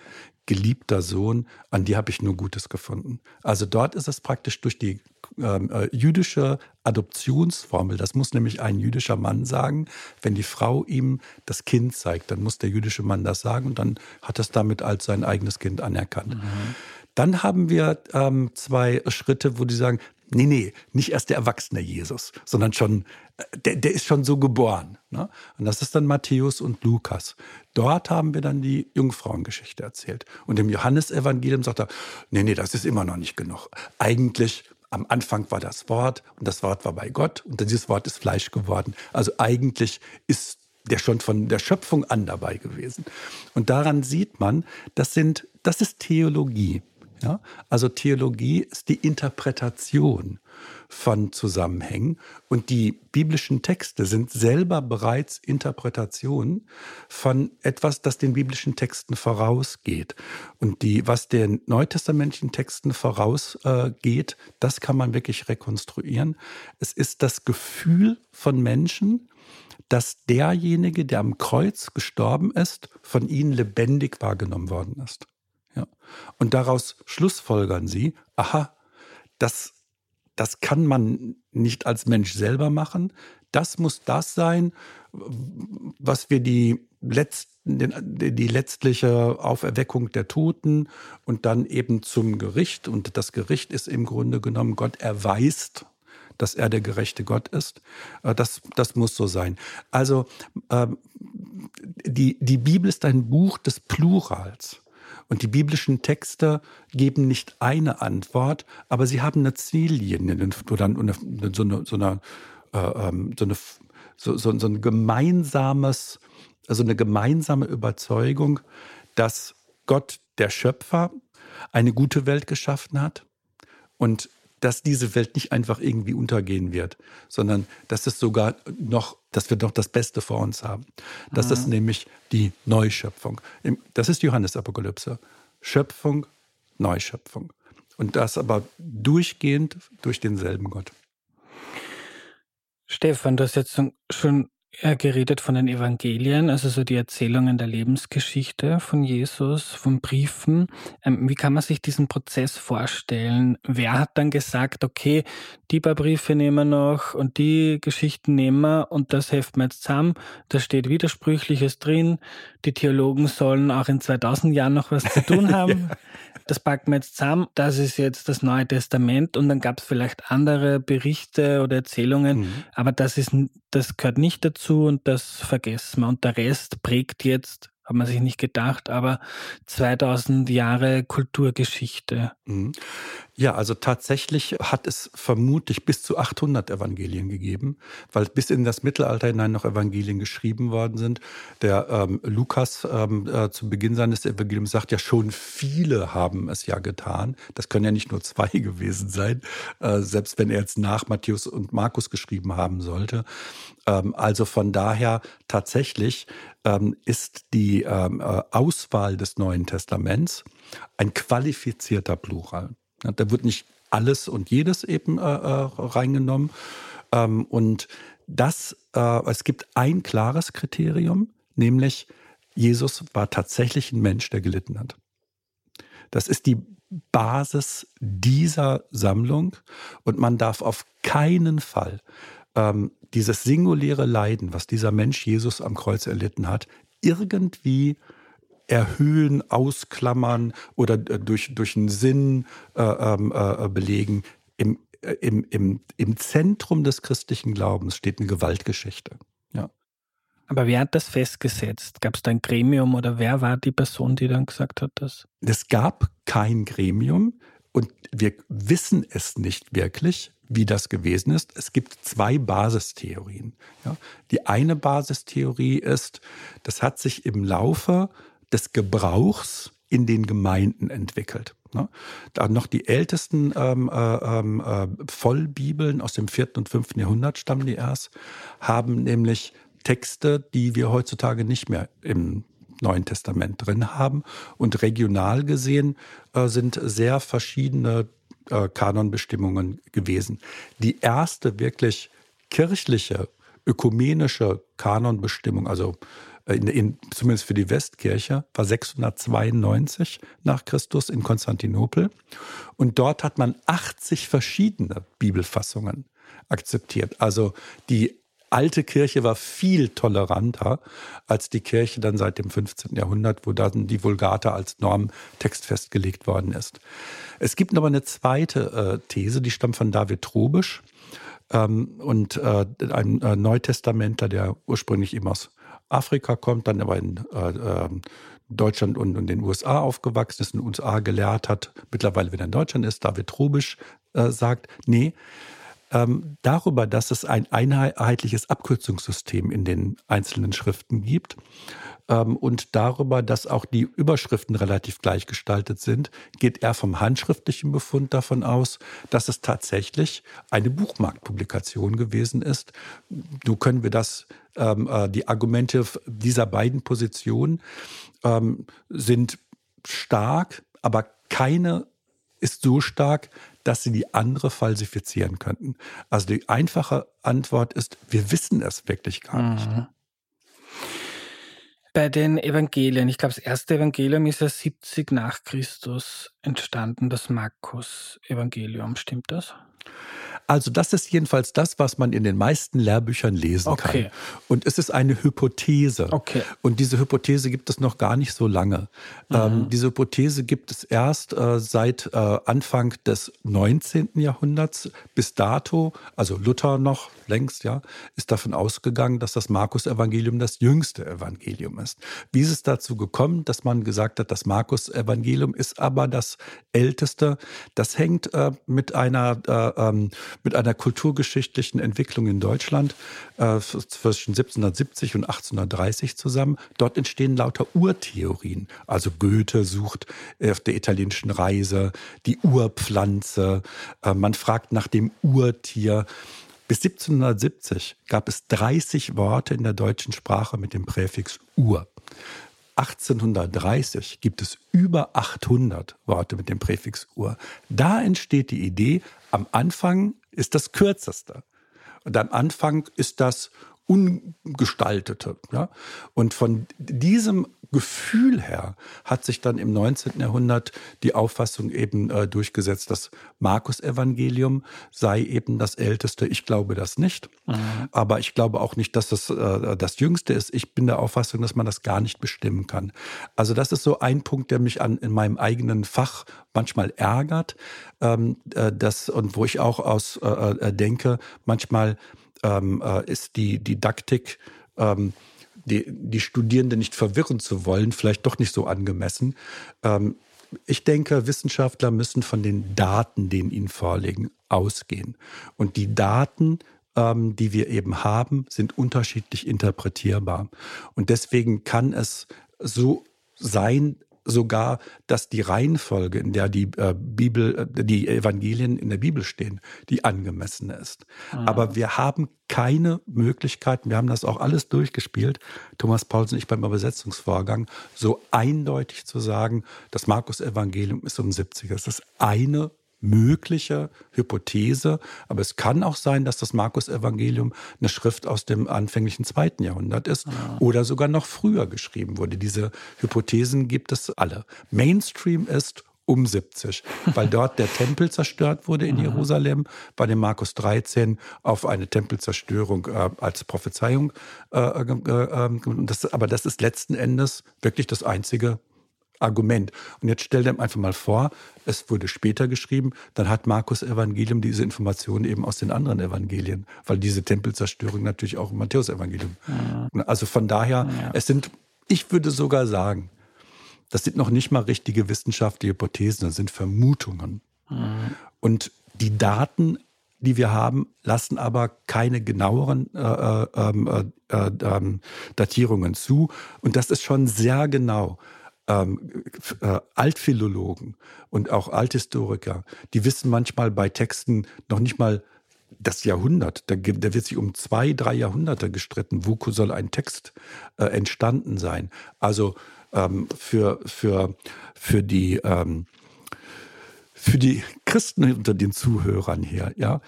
geliebter Sohn, an dir habe ich nur Gutes gefunden. Also dort ist es praktisch durch die ähm, äh, jüdische Adoptionsformel, das muss nämlich ein jüdischer Mann sagen, wenn die Frau ihm das Kind zeigt, dann muss der jüdische Mann das sagen und dann hat es damit als sein eigenes Kind anerkannt. Mhm. Dann haben wir ähm, zwei Schritte, wo die sagen, Nee, nee, nicht erst der erwachsene Jesus, sondern schon, äh, der, der ist schon so geboren. Ne? Und das ist dann Matthäus und Lukas. Dort haben wir dann die Jungfrauengeschichte erzählt. Und im Johannesevangelium sagt er, nee, nee, das ist immer noch nicht genug. Eigentlich am Anfang war das Wort und das Wort war bei Gott und dieses Wort ist Fleisch geworden. Also eigentlich ist der schon von der Schöpfung an dabei gewesen. Und daran sieht man, das sind, das ist Theologie. Ja? Also Theologie ist die Interpretation von Zusammenhängen und die biblischen Texte sind selber bereits Interpretationen von etwas, das den biblischen Texten vorausgeht. Und die, was den neutestamentlichen Texten vorausgeht, das kann man wirklich rekonstruieren. Es ist das Gefühl von Menschen, dass derjenige, der am Kreuz gestorben ist, von ihnen lebendig wahrgenommen worden ist. Ja. Und daraus schlussfolgern sie, aha, das, das kann man nicht als Mensch selber machen. Das muss das sein, was wir die, letzten, die letztliche Auferweckung der Toten und dann eben zum Gericht. Und das Gericht ist im Grunde genommen, Gott erweist, dass er der gerechte Gott ist. Äh, das, das muss so sein. Also ähm, die, die Bibel ist ein Buch des Plurals. Und die biblischen Texte geben nicht eine Antwort, aber sie haben eine Ziellinie oder so eine, so eine, äh, ähm, so, eine so, so, so ein gemeinsames, also eine gemeinsame Überzeugung, dass Gott, der Schöpfer, eine gute Welt geschaffen hat und dass diese Welt nicht einfach irgendwie untergehen wird, sondern dass es sogar noch, dass wir doch das Beste vor uns haben. Das mhm. ist nämlich die Neuschöpfung. Das ist Johannes-Apokalypse. Schöpfung, Neuschöpfung. Und das aber durchgehend durch denselben Gott. Stefan, du hast jetzt schon er geredet von den Evangelien, also so die Erzählungen der Lebensgeschichte von Jesus, von Briefen. Ähm, wie kann man sich diesen Prozess vorstellen? Wer hat dann gesagt, okay, die paar Briefe nehmen wir noch und die Geschichten nehmen wir und das heften wir jetzt zusammen. Da steht Widersprüchliches drin. Die Theologen sollen auch in 2000 Jahren noch was zu tun haben. ja das packen wir jetzt zusammen, das ist jetzt das Neue Testament und dann gab es vielleicht andere Berichte oder Erzählungen, mhm. aber das ist, das gehört nicht dazu und das vergessen wir. Und der Rest prägt jetzt hat man sich nicht gedacht, aber 2000 Jahre Kulturgeschichte. Mhm. Ja, also tatsächlich hat es vermutlich bis zu 800 Evangelien gegeben, weil bis in das Mittelalter hinein noch Evangelien geschrieben worden sind. Der ähm, Lukas ähm, äh, zu Beginn seines Evangeliums sagt ja schon, viele haben es ja getan. Das können ja nicht nur zwei gewesen sein, äh, selbst wenn er jetzt nach Matthäus und Markus geschrieben haben sollte. Ähm, also von daher tatsächlich ähm, ist die ähm, äh, Auswahl des Neuen Testaments ein qualifizierter Plural. Da wird nicht alles und jedes eben äh, äh, reingenommen. Ähm, und das, äh, es gibt ein klares Kriterium, nämlich Jesus war tatsächlich ein Mensch, der gelitten hat. Das ist die Basis dieser Sammlung und man darf auf keinen Fall ähm, dieses singuläre Leiden, was dieser Mensch Jesus am Kreuz erlitten hat, irgendwie erhöhen, ausklammern oder äh, durch, durch einen Sinn äh, ähm, äh, belegen. Im, äh, im, im, Im Zentrum des christlichen Glaubens steht eine Gewaltgeschichte. Ja. Aber wer hat das festgesetzt? Gab es da ein Gremium oder wer war die Person, die dann gesagt hat, dass? Es gab kein Gremium und wir wissen es nicht wirklich, wie das gewesen ist. Es gibt zwei Basistheorien. Ja. Die eine Basistheorie ist, das hat sich im Laufe des Gebrauchs in den Gemeinden entwickelt. Ne? Da noch die ältesten ähm, äh, ähm, äh, Vollbibeln aus dem vierten und fünften Jahrhundert stammen die erst, haben nämlich Texte, die wir heutzutage nicht mehr im Neuen Testament drin haben. Und regional gesehen äh, sind sehr verschiedene äh, Kanonbestimmungen gewesen. Die erste wirklich kirchliche, ökumenische Kanonbestimmung, also in, in, zumindest für die Westkirche, war 692 nach Christus in Konstantinopel. Und dort hat man 80 verschiedene Bibelfassungen akzeptiert. Also die alte Kirche war viel toleranter als die Kirche dann seit dem 15. Jahrhundert, wo dann die Vulgata als Normtext festgelegt worden ist. Es gibt aber eine zweite äh, These, die stammt von David Trobisch ähm, und äh, ein äh, Neutestamentler, der ursprünglich eben aus Afrika kommt, dann aber in äh, ähm, Deutschland und in den USA aufgewachsen ist, in den USA gelehrt hat, mittlerweile wieder in Deutschland ist, David Trobisch äh, sagt, nee, ähm, darüber, dass es ein einheitliches Abkürzungssystem in den einzelnen Schriften gibt ähm, und darüber, dass auch die Überschriften relativ gleich gestaltet sind, geht er vom handschriftlichen Befund davon aus, dass es tatsächlich eine Buchmarktpublikation gewesen ist. Nun können wir das, ähm, äh, die Argumente dieser beiden Positionen ähm, sind stark, aber keine ist so stark, dass sie die andere falsifizieren könnten. Also die einfache Antwort ist, wir wissen es wirklich gar nicht. Mhm. Bei den Evangelien, ich glaube, das erste Evangelium ist ja 70 nach Christus entstanden, das Markus-Evangelium. Stimmt das? Also das ist jedenfalls das, was man in den meisten Lehrbüchern lesen okay. kann. Und es ist eine Hypothese. Okay. Und diese Hypothese gibt es noch gar nicht so lange. Mhm. Ähm, diese Hypothese gibt es erst äh, seit äh, Anfang des 19. Jahrhunderts bis dato, also Luther noch längst, ja, ist davon ausgegangen, dass das Markus-Evangelium das jüngste Evangelium ist. Wie ist es dazu gekommen, dass man gesagt hat, das Markus-Evangelium ist aber das älteste? Das hängt äh, mit einer äh, ähm, mit einer kulturgeschichtlichen Entwicklung in Deutschland äh, zwischen 1770 und 1830 zusammen. Dort entstehen lauter Urtheorien. Also Goethe sucht auf der italienischen Reise die Urpflanze. Äh, man fragt nach dem Urtier. Bis 1770 gab es 30 Worte in der deutschen Sprache mit dem Präfix Ur. 1830 gibt es über 800 Worte mit dem Präfix Ur. Da entsteht die Idee, am Anfang ist das Kürzeste. Und am Anfang ist das Ungestaltete. Ja? Und von diesem Gefühl her hat sich dann im 19. Jahrhundert die Auffassung eben äh, durchgesetzt, das Markus-Evangelium sei eben das älteste. Ich glaube das nicht. Mhm. Aber ich glaube auch nicht, dass das äh, das jüngste ist. Ich bin der Auffassung, dass man das gar nicht bestimmen kann. Also das ist so ein Punkt, der mich an, in meinem eigenen Fach manchmal ärgert. Ähm, äh, das, und wo ich auch aus äh, äh denke, manchmal ähm, äh, ist die Didaktik, ähm, die, die Studierenden nicht verwirren zu wollen, vielleicht doch nicht so angemessen. Ähm, ich denke, Wissenschaftler müssen von den Daten, die ihnen vorliegen, ausgehen. Und die Daten, ähm, die wir eben haben, sind unterschiedlich interpretierbar. Und deswegen kann es so sein, sogar, dass die Reihenfolge, in der die äh, Bibel, äh, die Evangelien in der Bibel stehen, die angemessene ist. Mhm. Aber wir haben keine Möglichkeiten, wir haben das auch alles durchgespielt, Thomas Paulsen und ich beim Übersetzungsvorgang, so eindeutig zu sagen, das Markus-Evangelium ist um 70er. Das ist eine mögliche Hypothese. Aber es kann auch sein, dass das Markus-Evangelium eine Schrift aus dem anfänglichen zweiten Jahrhundert ist ah. oder sogar noch früher geschrieben wurde. Diese Hypothesen gibt es alle. Mainstream ist um 70, weil dort der Tempel zerstört wurde in Jerusalem, bei dem Markus 13 auf eine Tempelzerstörung äh, als Prophezeiung. Äh, äh, äh das, aber das ist letzten Endes wirklich das einzige Argument. Und jetzt stell dir einfach mal vor, es wurde später geschrieben, dann hat Markus Evangelium diese Informationen eben aus den anderen Evangelien, weil diese Tempelzerstörung natürlich auch im Matthäus-Evangelium. Ja. Also von daher, ja. es sind, ich würde sogar sagen, das sind noch nicht mal richtige wissenschaftliche Hypothesen, das sind Vermutungen. Mhm. Und die Daten, die wir haben, lassen aber keine genaueren äh, äh, ähm, äh, äh, ähm, Datierungen zu. Und das ist schon sehr genau ähm, äh, Altphilologen und auch Althistoriker, die wissen manchmal bei Texten noch nicht mal das Jahrhundert. Da, da wird sich um zwei, drei Jahrhunderte gestritten. Wo soll ein Text äh, entstanden sein? Also ähm, für, für, für die ähm, für die Christen unter den Zuhörern hier, ja,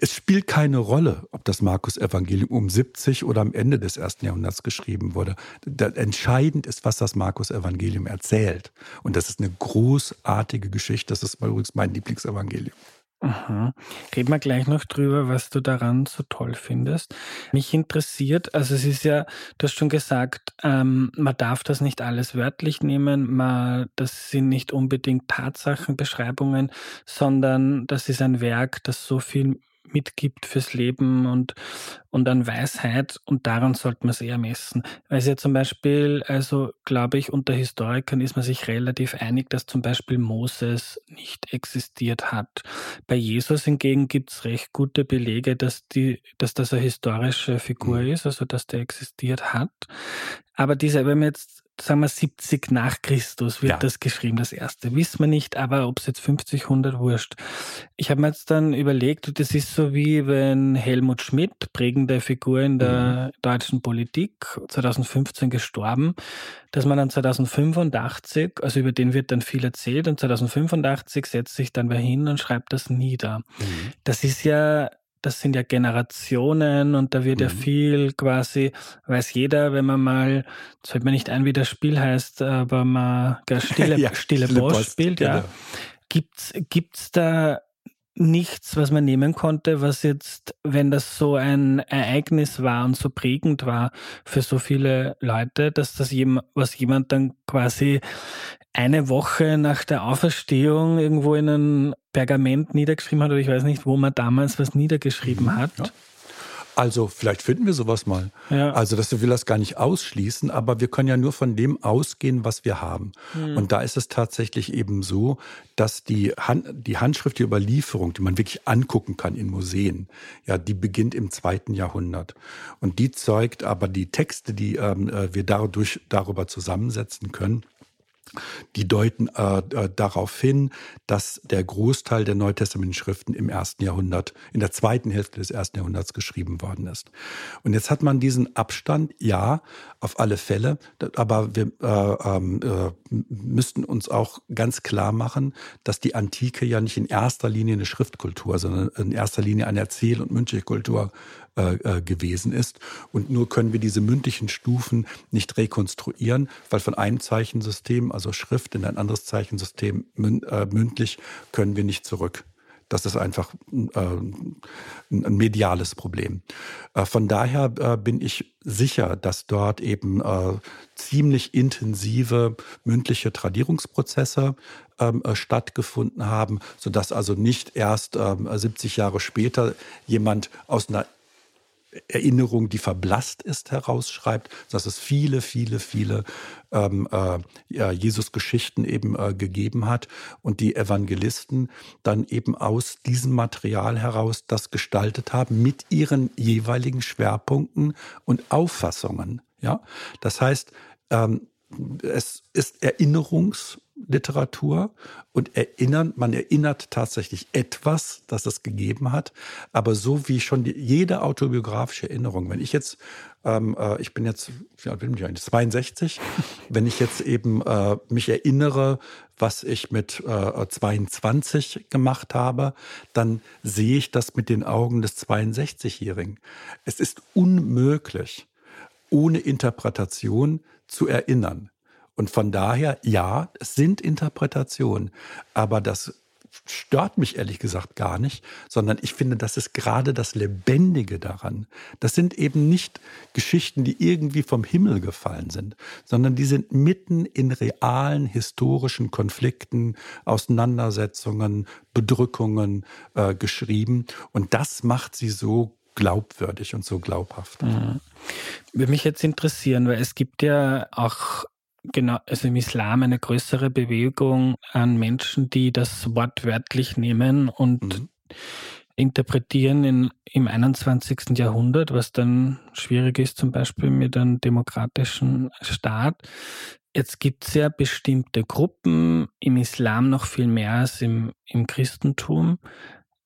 es spielt keine Rolle, ob das Markus-Evangelium um 70 oder am Ende des ersten Jahrhunderts geschrieben wurde. entscheidend ist, was das Markus-Evangelium erzählt. Und das ist eine großartige Geschichte. Das ist übrigens mein Lieblingsevangelium. Mhm. Reden wir gleich noch drüber, was du daran so toll findest. Mich interessiert, also es ist ja, du hast schon gesagt, ähm, man darf das nicht alles wörtlich nehmen, man, das sind nicht unbedingt Tatsachenbeschreibungen, sondern das ist ein Werk, das so viel mitgibt fürs Leben und, und an Weisheit und daran sollte man es eher messen. Weil es ja zum Beispiel, also glaube ich, unter Historikern ist man sich relativ einig, dass zum Beispiel Moses nicht existiert hat. Bei Jesus hingegen gibt es recht gute Belege, dass, die, dass das eine historische Figur mhm. ist, also dass der existiert hat. Aber diese, wenn man jetzt sagen wir 70 nach Christus wird ja. das geschrieben, das erste. Wissen wir nicht, aber ob es jetzt 50, 100, wurscht. Ich habe mir jetzt dann überlegt, das ist so wie wenn Helmut Schmidt, prägende Figur in der mhm. deutschen Politik, 2015 gestorben, dass man dann 2085, also über den wird dann viel erzählt und 2085 setzt sich dann wer hin und schreibt das nieder. Mhm. Das ist ja das sind ja Generationen und da wird mhm. ja viel quasi, weiß jeder, wenn man mal, jetzt fällt mir nicht ein, wie das Spiel heißt, aber man stille, ja, stille, stille Post, Post spielt, genau. ja. Gibt's, gibt's da nichts, was man nehmen konnte, was jetzt, wenn das so ein Ereignis war und so prägend war für so viele Leute, dass das jemand, was jemand dann quasi eine Woche nach der Auferstehung irgendwo in ein Pergament niedergeschrieben hat oder ich weiß nicht, wo man damals was niedergeschrieben hat. Ja. Also vielleicht finden wir sowas mal. Ja. Also das will das gar nicht ausschließen, aber wir können ja nur von dem ausgehen, was wir haben. Mhm. Und da ist es tatsächlich eben so, dass die, Hand, die handschriftliche Überlieferung, die man wirklich angucken kann in Museen, ja, die beginnt im zweiten Jahrhundert. Und die zeugt aber die Texte, die ähm, äh, wir dadurch darüber zusammensetzen können, die deuten äh, äh, darauf hin, dass der Großteil der neutestamentlichen Schriften im ersten Jahrhundert, in der zweiten Hälfte des ersten Jahrhunderts geschrieben worden ist. Und jetzt hat man diesen Abstand, ja, auf alle Fälle, aber wir äh, ähm, äh, müssten uns auch ganz klar machen, dass die Antike ja nicht in erster Linie eine Schriftkultur, sondern in erster Linie eine Erzähl- und mündliche Kultur äh, äh, gewesen ist. Und nur können wir diese mündlichen Stufen nicht rekonstruieren, weil von einem Zeichensystem, also Schrift, in ein anderes Zeichensystem äh, mündlich, können wir nicht zurück. Das ist einfach ein mediales Problem. Von daher bin ich sicher, dass dort eben ziemlich intensive mündliche Tradierungsprozesse ähm, äh, stattgefunden haben, sodass also nicht erst 70 ähm, Jahre später jemand aus einer Erinnerung, die verblasst ist, herausschreibt, dass es viele, viele, viele ähm, äh, Jesus-Geschichten eben äh, gegeben hat und die Evangelisten dann eben aus diesem Material heraus das gestaltet haben mit ihren jeweiligen Schwerpunkten und Auffassungen. Ja, das heißt, ähm, es ist Erinnerungsliteratur und erinnern, man erinnert tatsächlich etwas, das es gegeben hat, aber so wie schon die, jede autobiografische Erinnerung, wenn ich jetzt, ähm, äh, ich bin jetzt, wie alt bin ich eigentlich, 62, wenn ich jetzt eben äh, mich erinnere, was ich mit äh, 22 gemacht habe, dann sehe ich das mit den Augen des 62-Jährigen. Es ist unmöglich, ohne Interpretation zu erinnern. Und von daher, ja, es sind Interpretationen, aber das stört mich ehrlich gesagt gar nicht, sondern ich finde, das ist gerade das Lebendige daran. Das sind eben nicht Geschichten, die irgendwie vom Himmel gefallen sind, sondern die sind mitten in realen historischen Konflikten, Auseinandersetzungen, Bedrückungen äh, geschrieben. Und das macht sie so glaubwürdig und so glaubhaft. Mhm. Würde mich jetzt interessieren, weil es gibt ja auch genau, also im Islam eine größere Bewegung an Menschen, die das Wort wörtlich nehmen und mhm. interpretieren in, im 21. Jahrhundert, was dann schwierig ist, zum Beispiel mit einem demokratischen Staat. Jetzt gibt es ja bestimmte Gruppen im Islam noch viel mehr als im, im Christentum,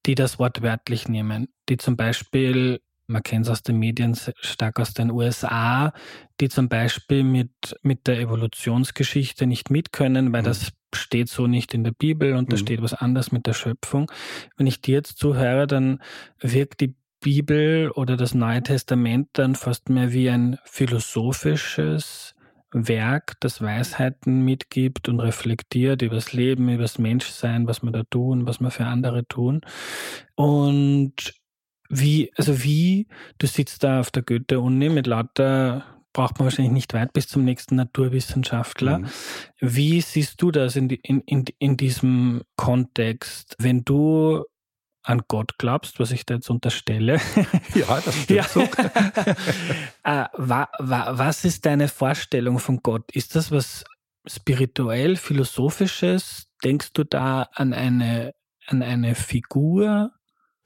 die das Wort wörtlich nehmen, die zum Beispiel, man kennt es aus den Medien stark aus den USA, die zum Beispiel mit, mit der Evolutionsgeschichte nicht mitkönnen, weil mhm. das steht so nicht in der Bibel und da mhm. steht was anderes mit der Schöpfung. Wenn ich dir jetzt zuhöre, dann wirkt die Bibel oder das Neue Testament dann fast mehr wie ein philosophisches Werk, das Weisheiten mitgibt und reflektiert über das Leben, über das Menschsein, was wir da tun, was wir für andere tun. Und wie, also wie, du sitzt da auf der Goethe-Uni mit lauter, braucht man wahrscheinlich nicht weit bis zum nächsten Naturwissenschaftler. Mhm. Wie siehst du das in, in, in, in diesem Kontext, wenn du an Gott glaubst, was ich da jetzt unterstelle. Ja, das stimmt ja. so. äh, wa, wa, was ist deine Vorstellung von Gott? Ist das was spirituell, philosophisches? Denkst du da an eine, an eine Figur?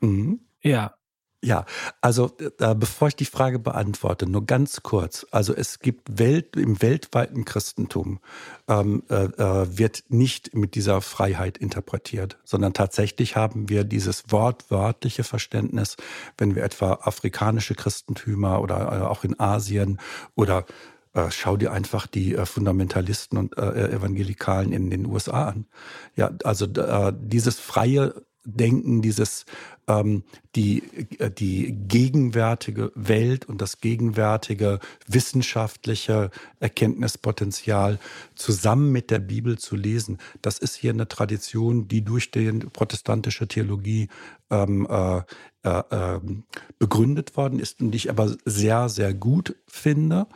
Mhm. Ja. Ja, also äh, bevor ich die Frage beantworte, nur ganz kurz. Also es gibt Welt, im weltweiten Christentum ähm, äh, äh, wird nicht mit dieser Freiheit interpretiert, sondern tatsächlich haben wir dieses wortwörtliche Verständnis, wenn wir etwa afrikanische Christentümer oder äh, auch in Asien oder äh, schau dir einfach die äh, Fundamentalisten und Evangelikalen in den USA an. Ja, also dieses freie Denken, dieses ähm, die, äh, die gegenwärtige Welt und das gegenwärtige wissenschaftliche Erkenntnispotenzial zusammen mit der Bibel zu lesen. Das ist hier eine Tradition, die durch die protestantische Theologie ähm, äh, äh, ähm, begründet worden ist und die ich aber sehr, sehr gut finde,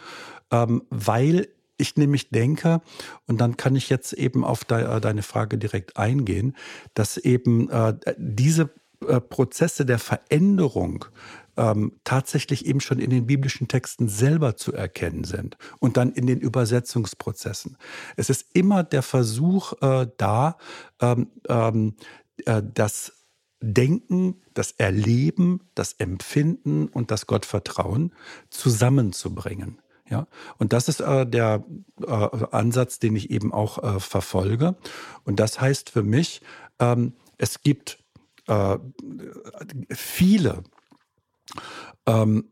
ähm, weil ich nämlich denke, und dann kann ich jetzt eben auf de, äh, deine Frage direkt eingehen, dass eben äh, diese äh, Prozesse der Veränderung ähm, tatsächlich eben schon in den biblischen Texten selber zu erkennen sind und dann in den Übersetzungsprozessen. Es ist immer der Versuch äh, da, ähm, ähm, äh, das Denken, das Erleben, das Empfinden und das Gottvertrauen zusammenzubringen. Ja, und das ist äh, der äh, Ansatz, den ich eben auch äh, verfolge. Und das heißt für mich, ähm, es gibt äh, viele, ähm,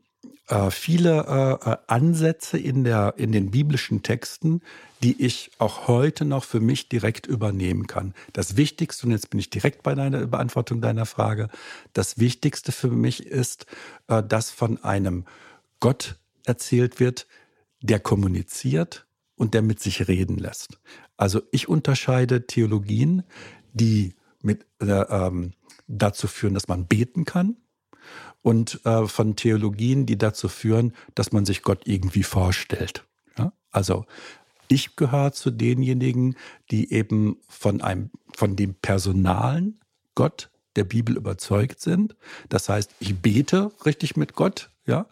äh, viele äh, Ansätze in, der, in den biblischen Texten, die ich auch heute noch für mich direkt übernehmen kann. Das Wichtigste, und jetzt bin ich direkt bei deiner Beantwortung deiner Frage, das Wichtigste für mich ist, dass von einem Gott erzählt wird, der kommuniziert und der mit sich reden lässt. Also ich unterscheide Theologien, die mit, äh, ähm, dazu führen, dass man beten kann und äh, von Theologien, die dazu führen, dass man sich Gott irgendwie vorstellt. Ja? Also ich gehöre zu denjenigen, die eben von einem, von dem personalen Gott der Bibel überzeugt sind. Das heißt, ich bete richtig mit Gott, ja,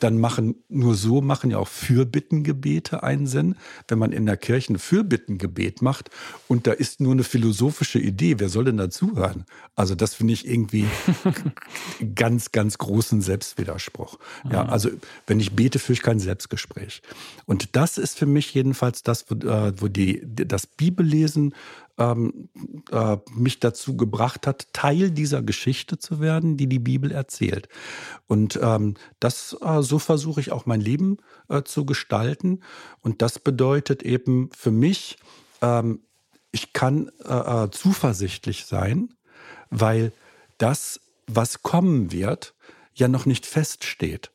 dann machen nur so machen ja auch Fürbittengebete einen Sinn. Wenn man in der Kirche ein Fürbittengebet macht und da ist nur eine philosophische Idee, wer soll denn dazuhören? Also das finde ich irgendwie ganz, ganz großen Selbstwiderspruch. Ja, mhm. also wenn ich bete, führe ich kein Selbstgespräch. Und das ist für mich jedenfalls das, wo, äh, wo die, das Bibellesen ähm, äh, mich dazu gebracht hat, Teil dieser Geschichte zu werden, die die Bibel erzählt. Und ähm, das, äh, so versuche ich auch mein Leben äh, zu gestalten. Und das bedeutet eben für mich, ähm, ich kann äh, äh, zuversichtlich sein, weil das, was kommen wird, ja noch nicht feststeht.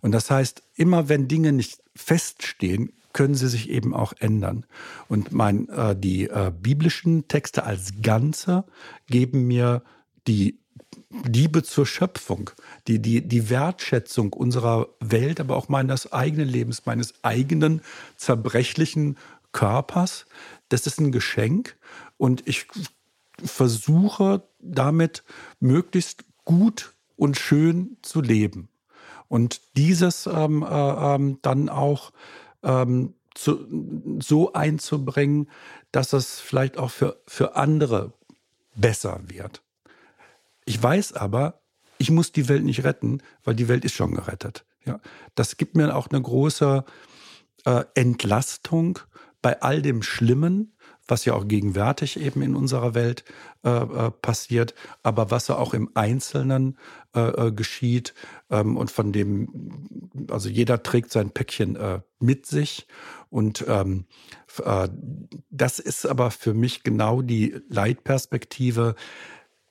Und das heißt, immer wenn Dinge nicht feststehen, können sie sich eben auch ändern. Und mein, äh, die äh, biblischen Texte als Ganze geben mir die Liebe zur Schöpfung, die, die, die Wertschätzung unserer Welt, aber auch meines eigenen Lebens, meines eigenen zerbrechlichen Körpers. Das ist ein Geschenk und ich versuche damit möglichst gut und schön zu leben. Und dieses ähm, äh, ähm, dann auch ähm, zu, so einzubringen, dass es vielleicht auch für, für andere besser wird. Ich weiß aber, ich muss die Welt nicht retten, weil die Welt ist schon gerettet. Ja, das gibt mir auch eine große äh, Entlastung bei all dem Schlimmen, was ja auch gegenwärtig eben in unserer Welt äh, äh, passiert, aber was ja auch im Einzelnen äh, äh, geschieht ähm, und von dem, also jeder trägt sein Päckchen äh, mit sich und ähm, äh, das ist aber für mich genau die Leitperspektive,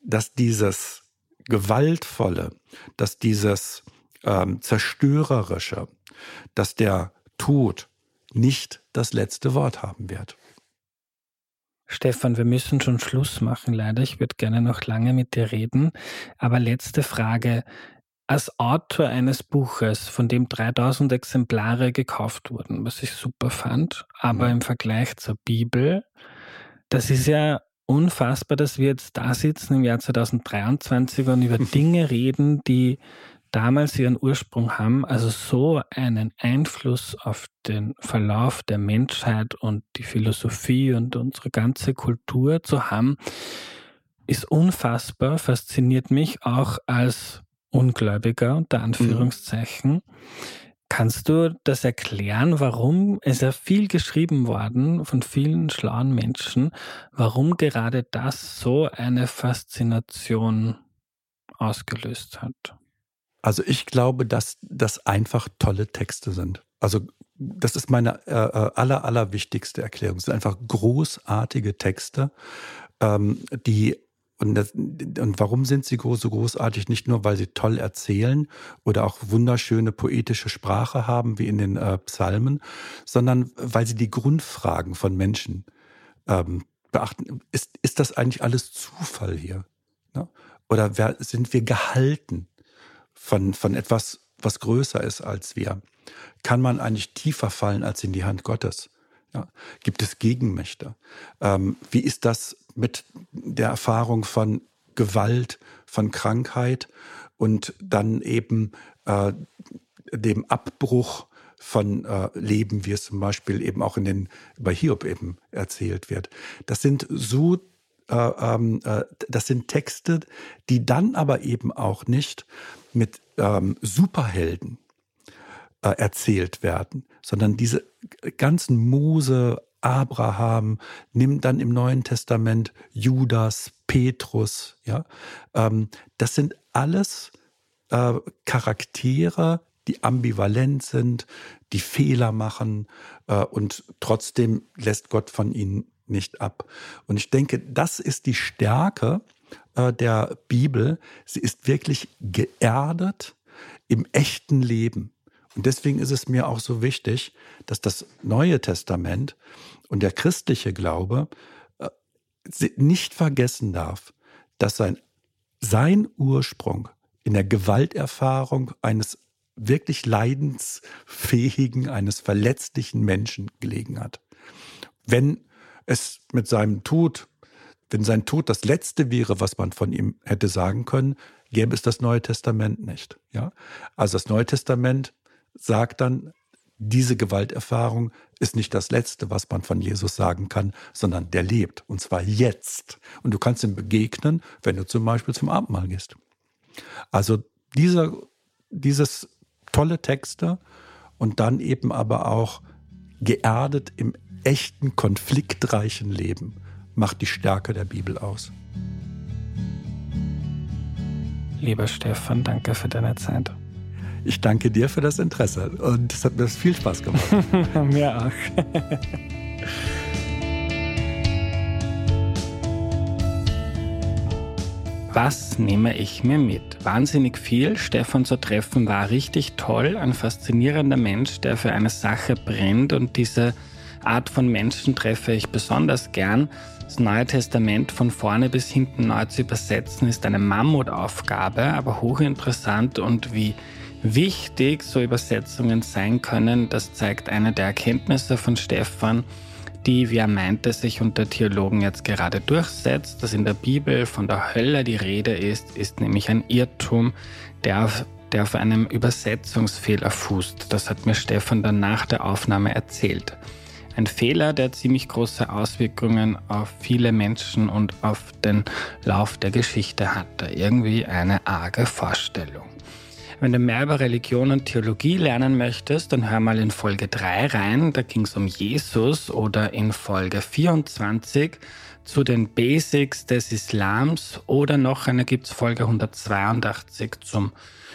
dass dieses Gewaltvolle, dass dieses ähm, Zerstörerische, dass der Tod nicht das letzte Wort haben wird. Stefan, wir müssen schon Schluss machen, leider. Ich würde gerne noch lange mit dir reden. Aber letzte Frage. Als Autor eines Buches, von dem 3000 Exemplare gekauft wurden, was ich super fand, aber ja. im Vergleich zur Bibel, das ist ja unfassbar, dass wir jetzt da sitzen im Jahr 2023 und über Dinge reden, die damals ihren Ursprung haben, also so einen Einfluss auf den Verlauf der Menschheit und die Philosophie und unsere ganze Kultur zu haben, ist unfassbar, fasziniert mich auch als Ungläubiger unter Anführungszeichen. Mhm. Kannst du das erklären, warum es ja viel geschrieben worden von vielen schlauen Menschen, warum gerade das so eine Faszination ausgelöst hat? Also ich glaube, dass das einfach tolle Texte sind. Also das ist meine äh, äh, aller, aller wichtigste Erklärung. Es sind einfach großartige Texte, ähm, die und, das, und warum sind sie so großartig? Nicht nur, weil sie toll erzählen oder auch wunderschöne poetische Sprache haben, wie in den äh, Psalmen, sondern weil sie die Grundfragen von Menschen ähm, beachten. Ist, ist das eigentlich alles Zufall hier? Ne? Oder wer, sind wir gehalten von, von etwas, was größer ist als wir? Kann man eigentlich tiefer fallen als in die Hand Gottes? Ja. Gibt es Gegenmächte? Ähm, wie ist das mit der Erfahrung von Gewalt, von Krankheit und dann eben äh, dem Abbruch von äh, Leben, wie es zum Beispiel eben auch in den bei Hiob eben erzählt wird. Das sind so das sind Texte, die dann aber eben auch nicht mit ähm, Superhelden äh, erzählt werden, sondern diese ganzen Mose, Abraham, nimmt dann im Neuen Testament Judas, Petrus, ja, ähm, das sind alles äh, Charaktere, die ambivalent sind, die Fehler machen äh, und trotzdem lässt Gott von ihnen nicht ab. Und ich denke, das ist die Stärke äh, der Bibel. Sie ist wirklich geerdet im echten Leben. Und deswegen ist es mir auch so wichtig, dass das Neue Testament und der christliche Glaube äh, nicht vergessen darf, dass sein, sein Ursprung in der Gewalterfahrung eines wirklich leidensfähigen, eines verletzlichen Menschen gelegen hat. Wenn es mit seinem Tod, wenn sein Tod das Letzte wäre, was man von ihm hätte sagen können, gäbe es das Neue Testament nicht. Ja? Also das Neue Testament sagt dann, diese Gewalterfahrung ist nicht das Letzte, was man von Jesus sagen kann, sondern der lebt. Und zwar jetzt. Und du kannst ihm begegnen, wenn du zum Beispiel zum Abendmahl gehst. Also dieser, dieses tolle Texte und dann eben aber auch geerdet im echten, konfliktreichen Leben macht die Stärke der Bibel aus. Lieber Stefan, danke für deine Zeit. Ich danke dir für das Interesse und es hat mir viel Spaß gemacht. mir auch. Was nehme ich mir mit? Wahnsinnig viel. Stefan zu treffen war richtig toll. Ein faszinierender Mensch, der für eine Sache brennt und diese Art von Menschen treffe ich besonders gern. Das Neue Testament von vorne bis hinten neu zu übersetzen ist eine Mammutaufgabe, aber hochinteressant und wie wichtig so Übersetzungen sein können, das zeigt eine der Erkenntnisse von Stefan, die, wie er meinte, sich unter Theologen jetzt gerade durchsetzt, dass in der Bibel von der Hölle die Rede ist, ist nämlich ein Irrtum, der auf, der auf einem Übersetzungsfehler fußt. Das hat mir Stefan dann nach der Aufnahme erzählt. Ein Fehler, der ziemlich große Auswirkungen auf viele Menschen und auf den Lauf der Geschichte hatte. Irgendwie eine arge Vorstellung. Wenn du mehr über Religion und Theologie lernen möchtest, dann hör mal in Folge 3 rein, da ging es um Jesus oder in Folge 24 zu den Basics des Islams. Oder noch eine gibt es Folge 182 zum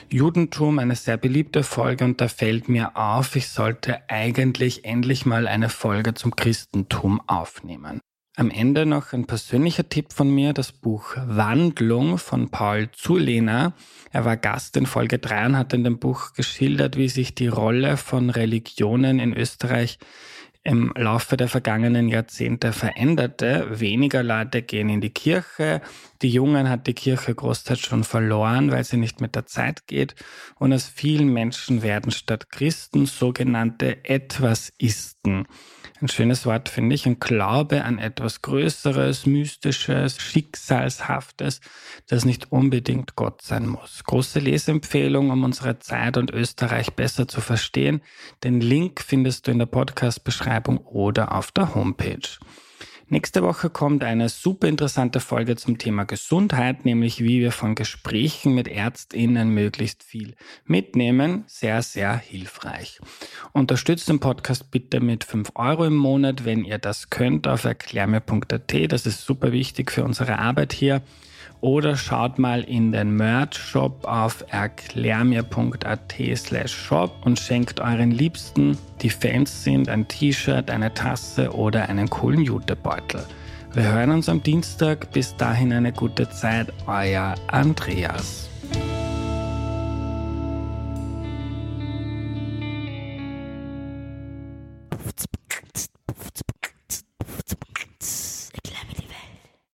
Judentum. Eine sehr beliebte Folge. Und da fällt mir auf, ich sollte eigentlich endlich mal eine Folge zum Christentum aufnehmen. Am Ende noch ein persönlicher Tipp von mir, das Buch Wandlung von Paul Zulehner. Er war Gast in Folge 3 und hat in dem Buch geschildert, wie sich die Rolle von Religionen in Österreich im Laufe der vergangenen Jahrzehnte veränderte. Weniger Leute gehen in die Kirche. Die Jungen hat die Kirche großteils schon verloren, weil sie nicht mit der Zeit geht. Und aus vielen Menschen werden statt Christen sogenannte Etwasisten. Ein schönes Wort finde ich. Ein Glaube an etwas Größeres, Mystisches, Schicksalshaftes, das nicht unbedingt Gott sein muss. Große Leseempfehlung, um unsere Zeit und Österreich besser zu verstehen. Den Link findest du in der Podcast-Beschreibung oder auf der Homepage. Nächste Woche kommt eine super interessante Folge zum Thema Gesundheit, nämlich wie wir von Gesprächen mit ÄrztInnen möglichst viel mitnehmen. Sehr, sehr hilfreich. Unterstützt den Podcast bitte mit 5 Euro im Monat, wenn ihr das könnt, auf erklärmir.at. Das ist super wichtig für unsere Arbeit hier oder schaut mal in den Merch-Shop auf erklärmir.at slash shop und schenkt euren Liebsten, die Fans sind, ein T-Shirt, eine Tasse oder einen coolen Jutebeutel. Wir hören uns am Dienstag. Bis dahin eine gute Zeit. Euer Andreas.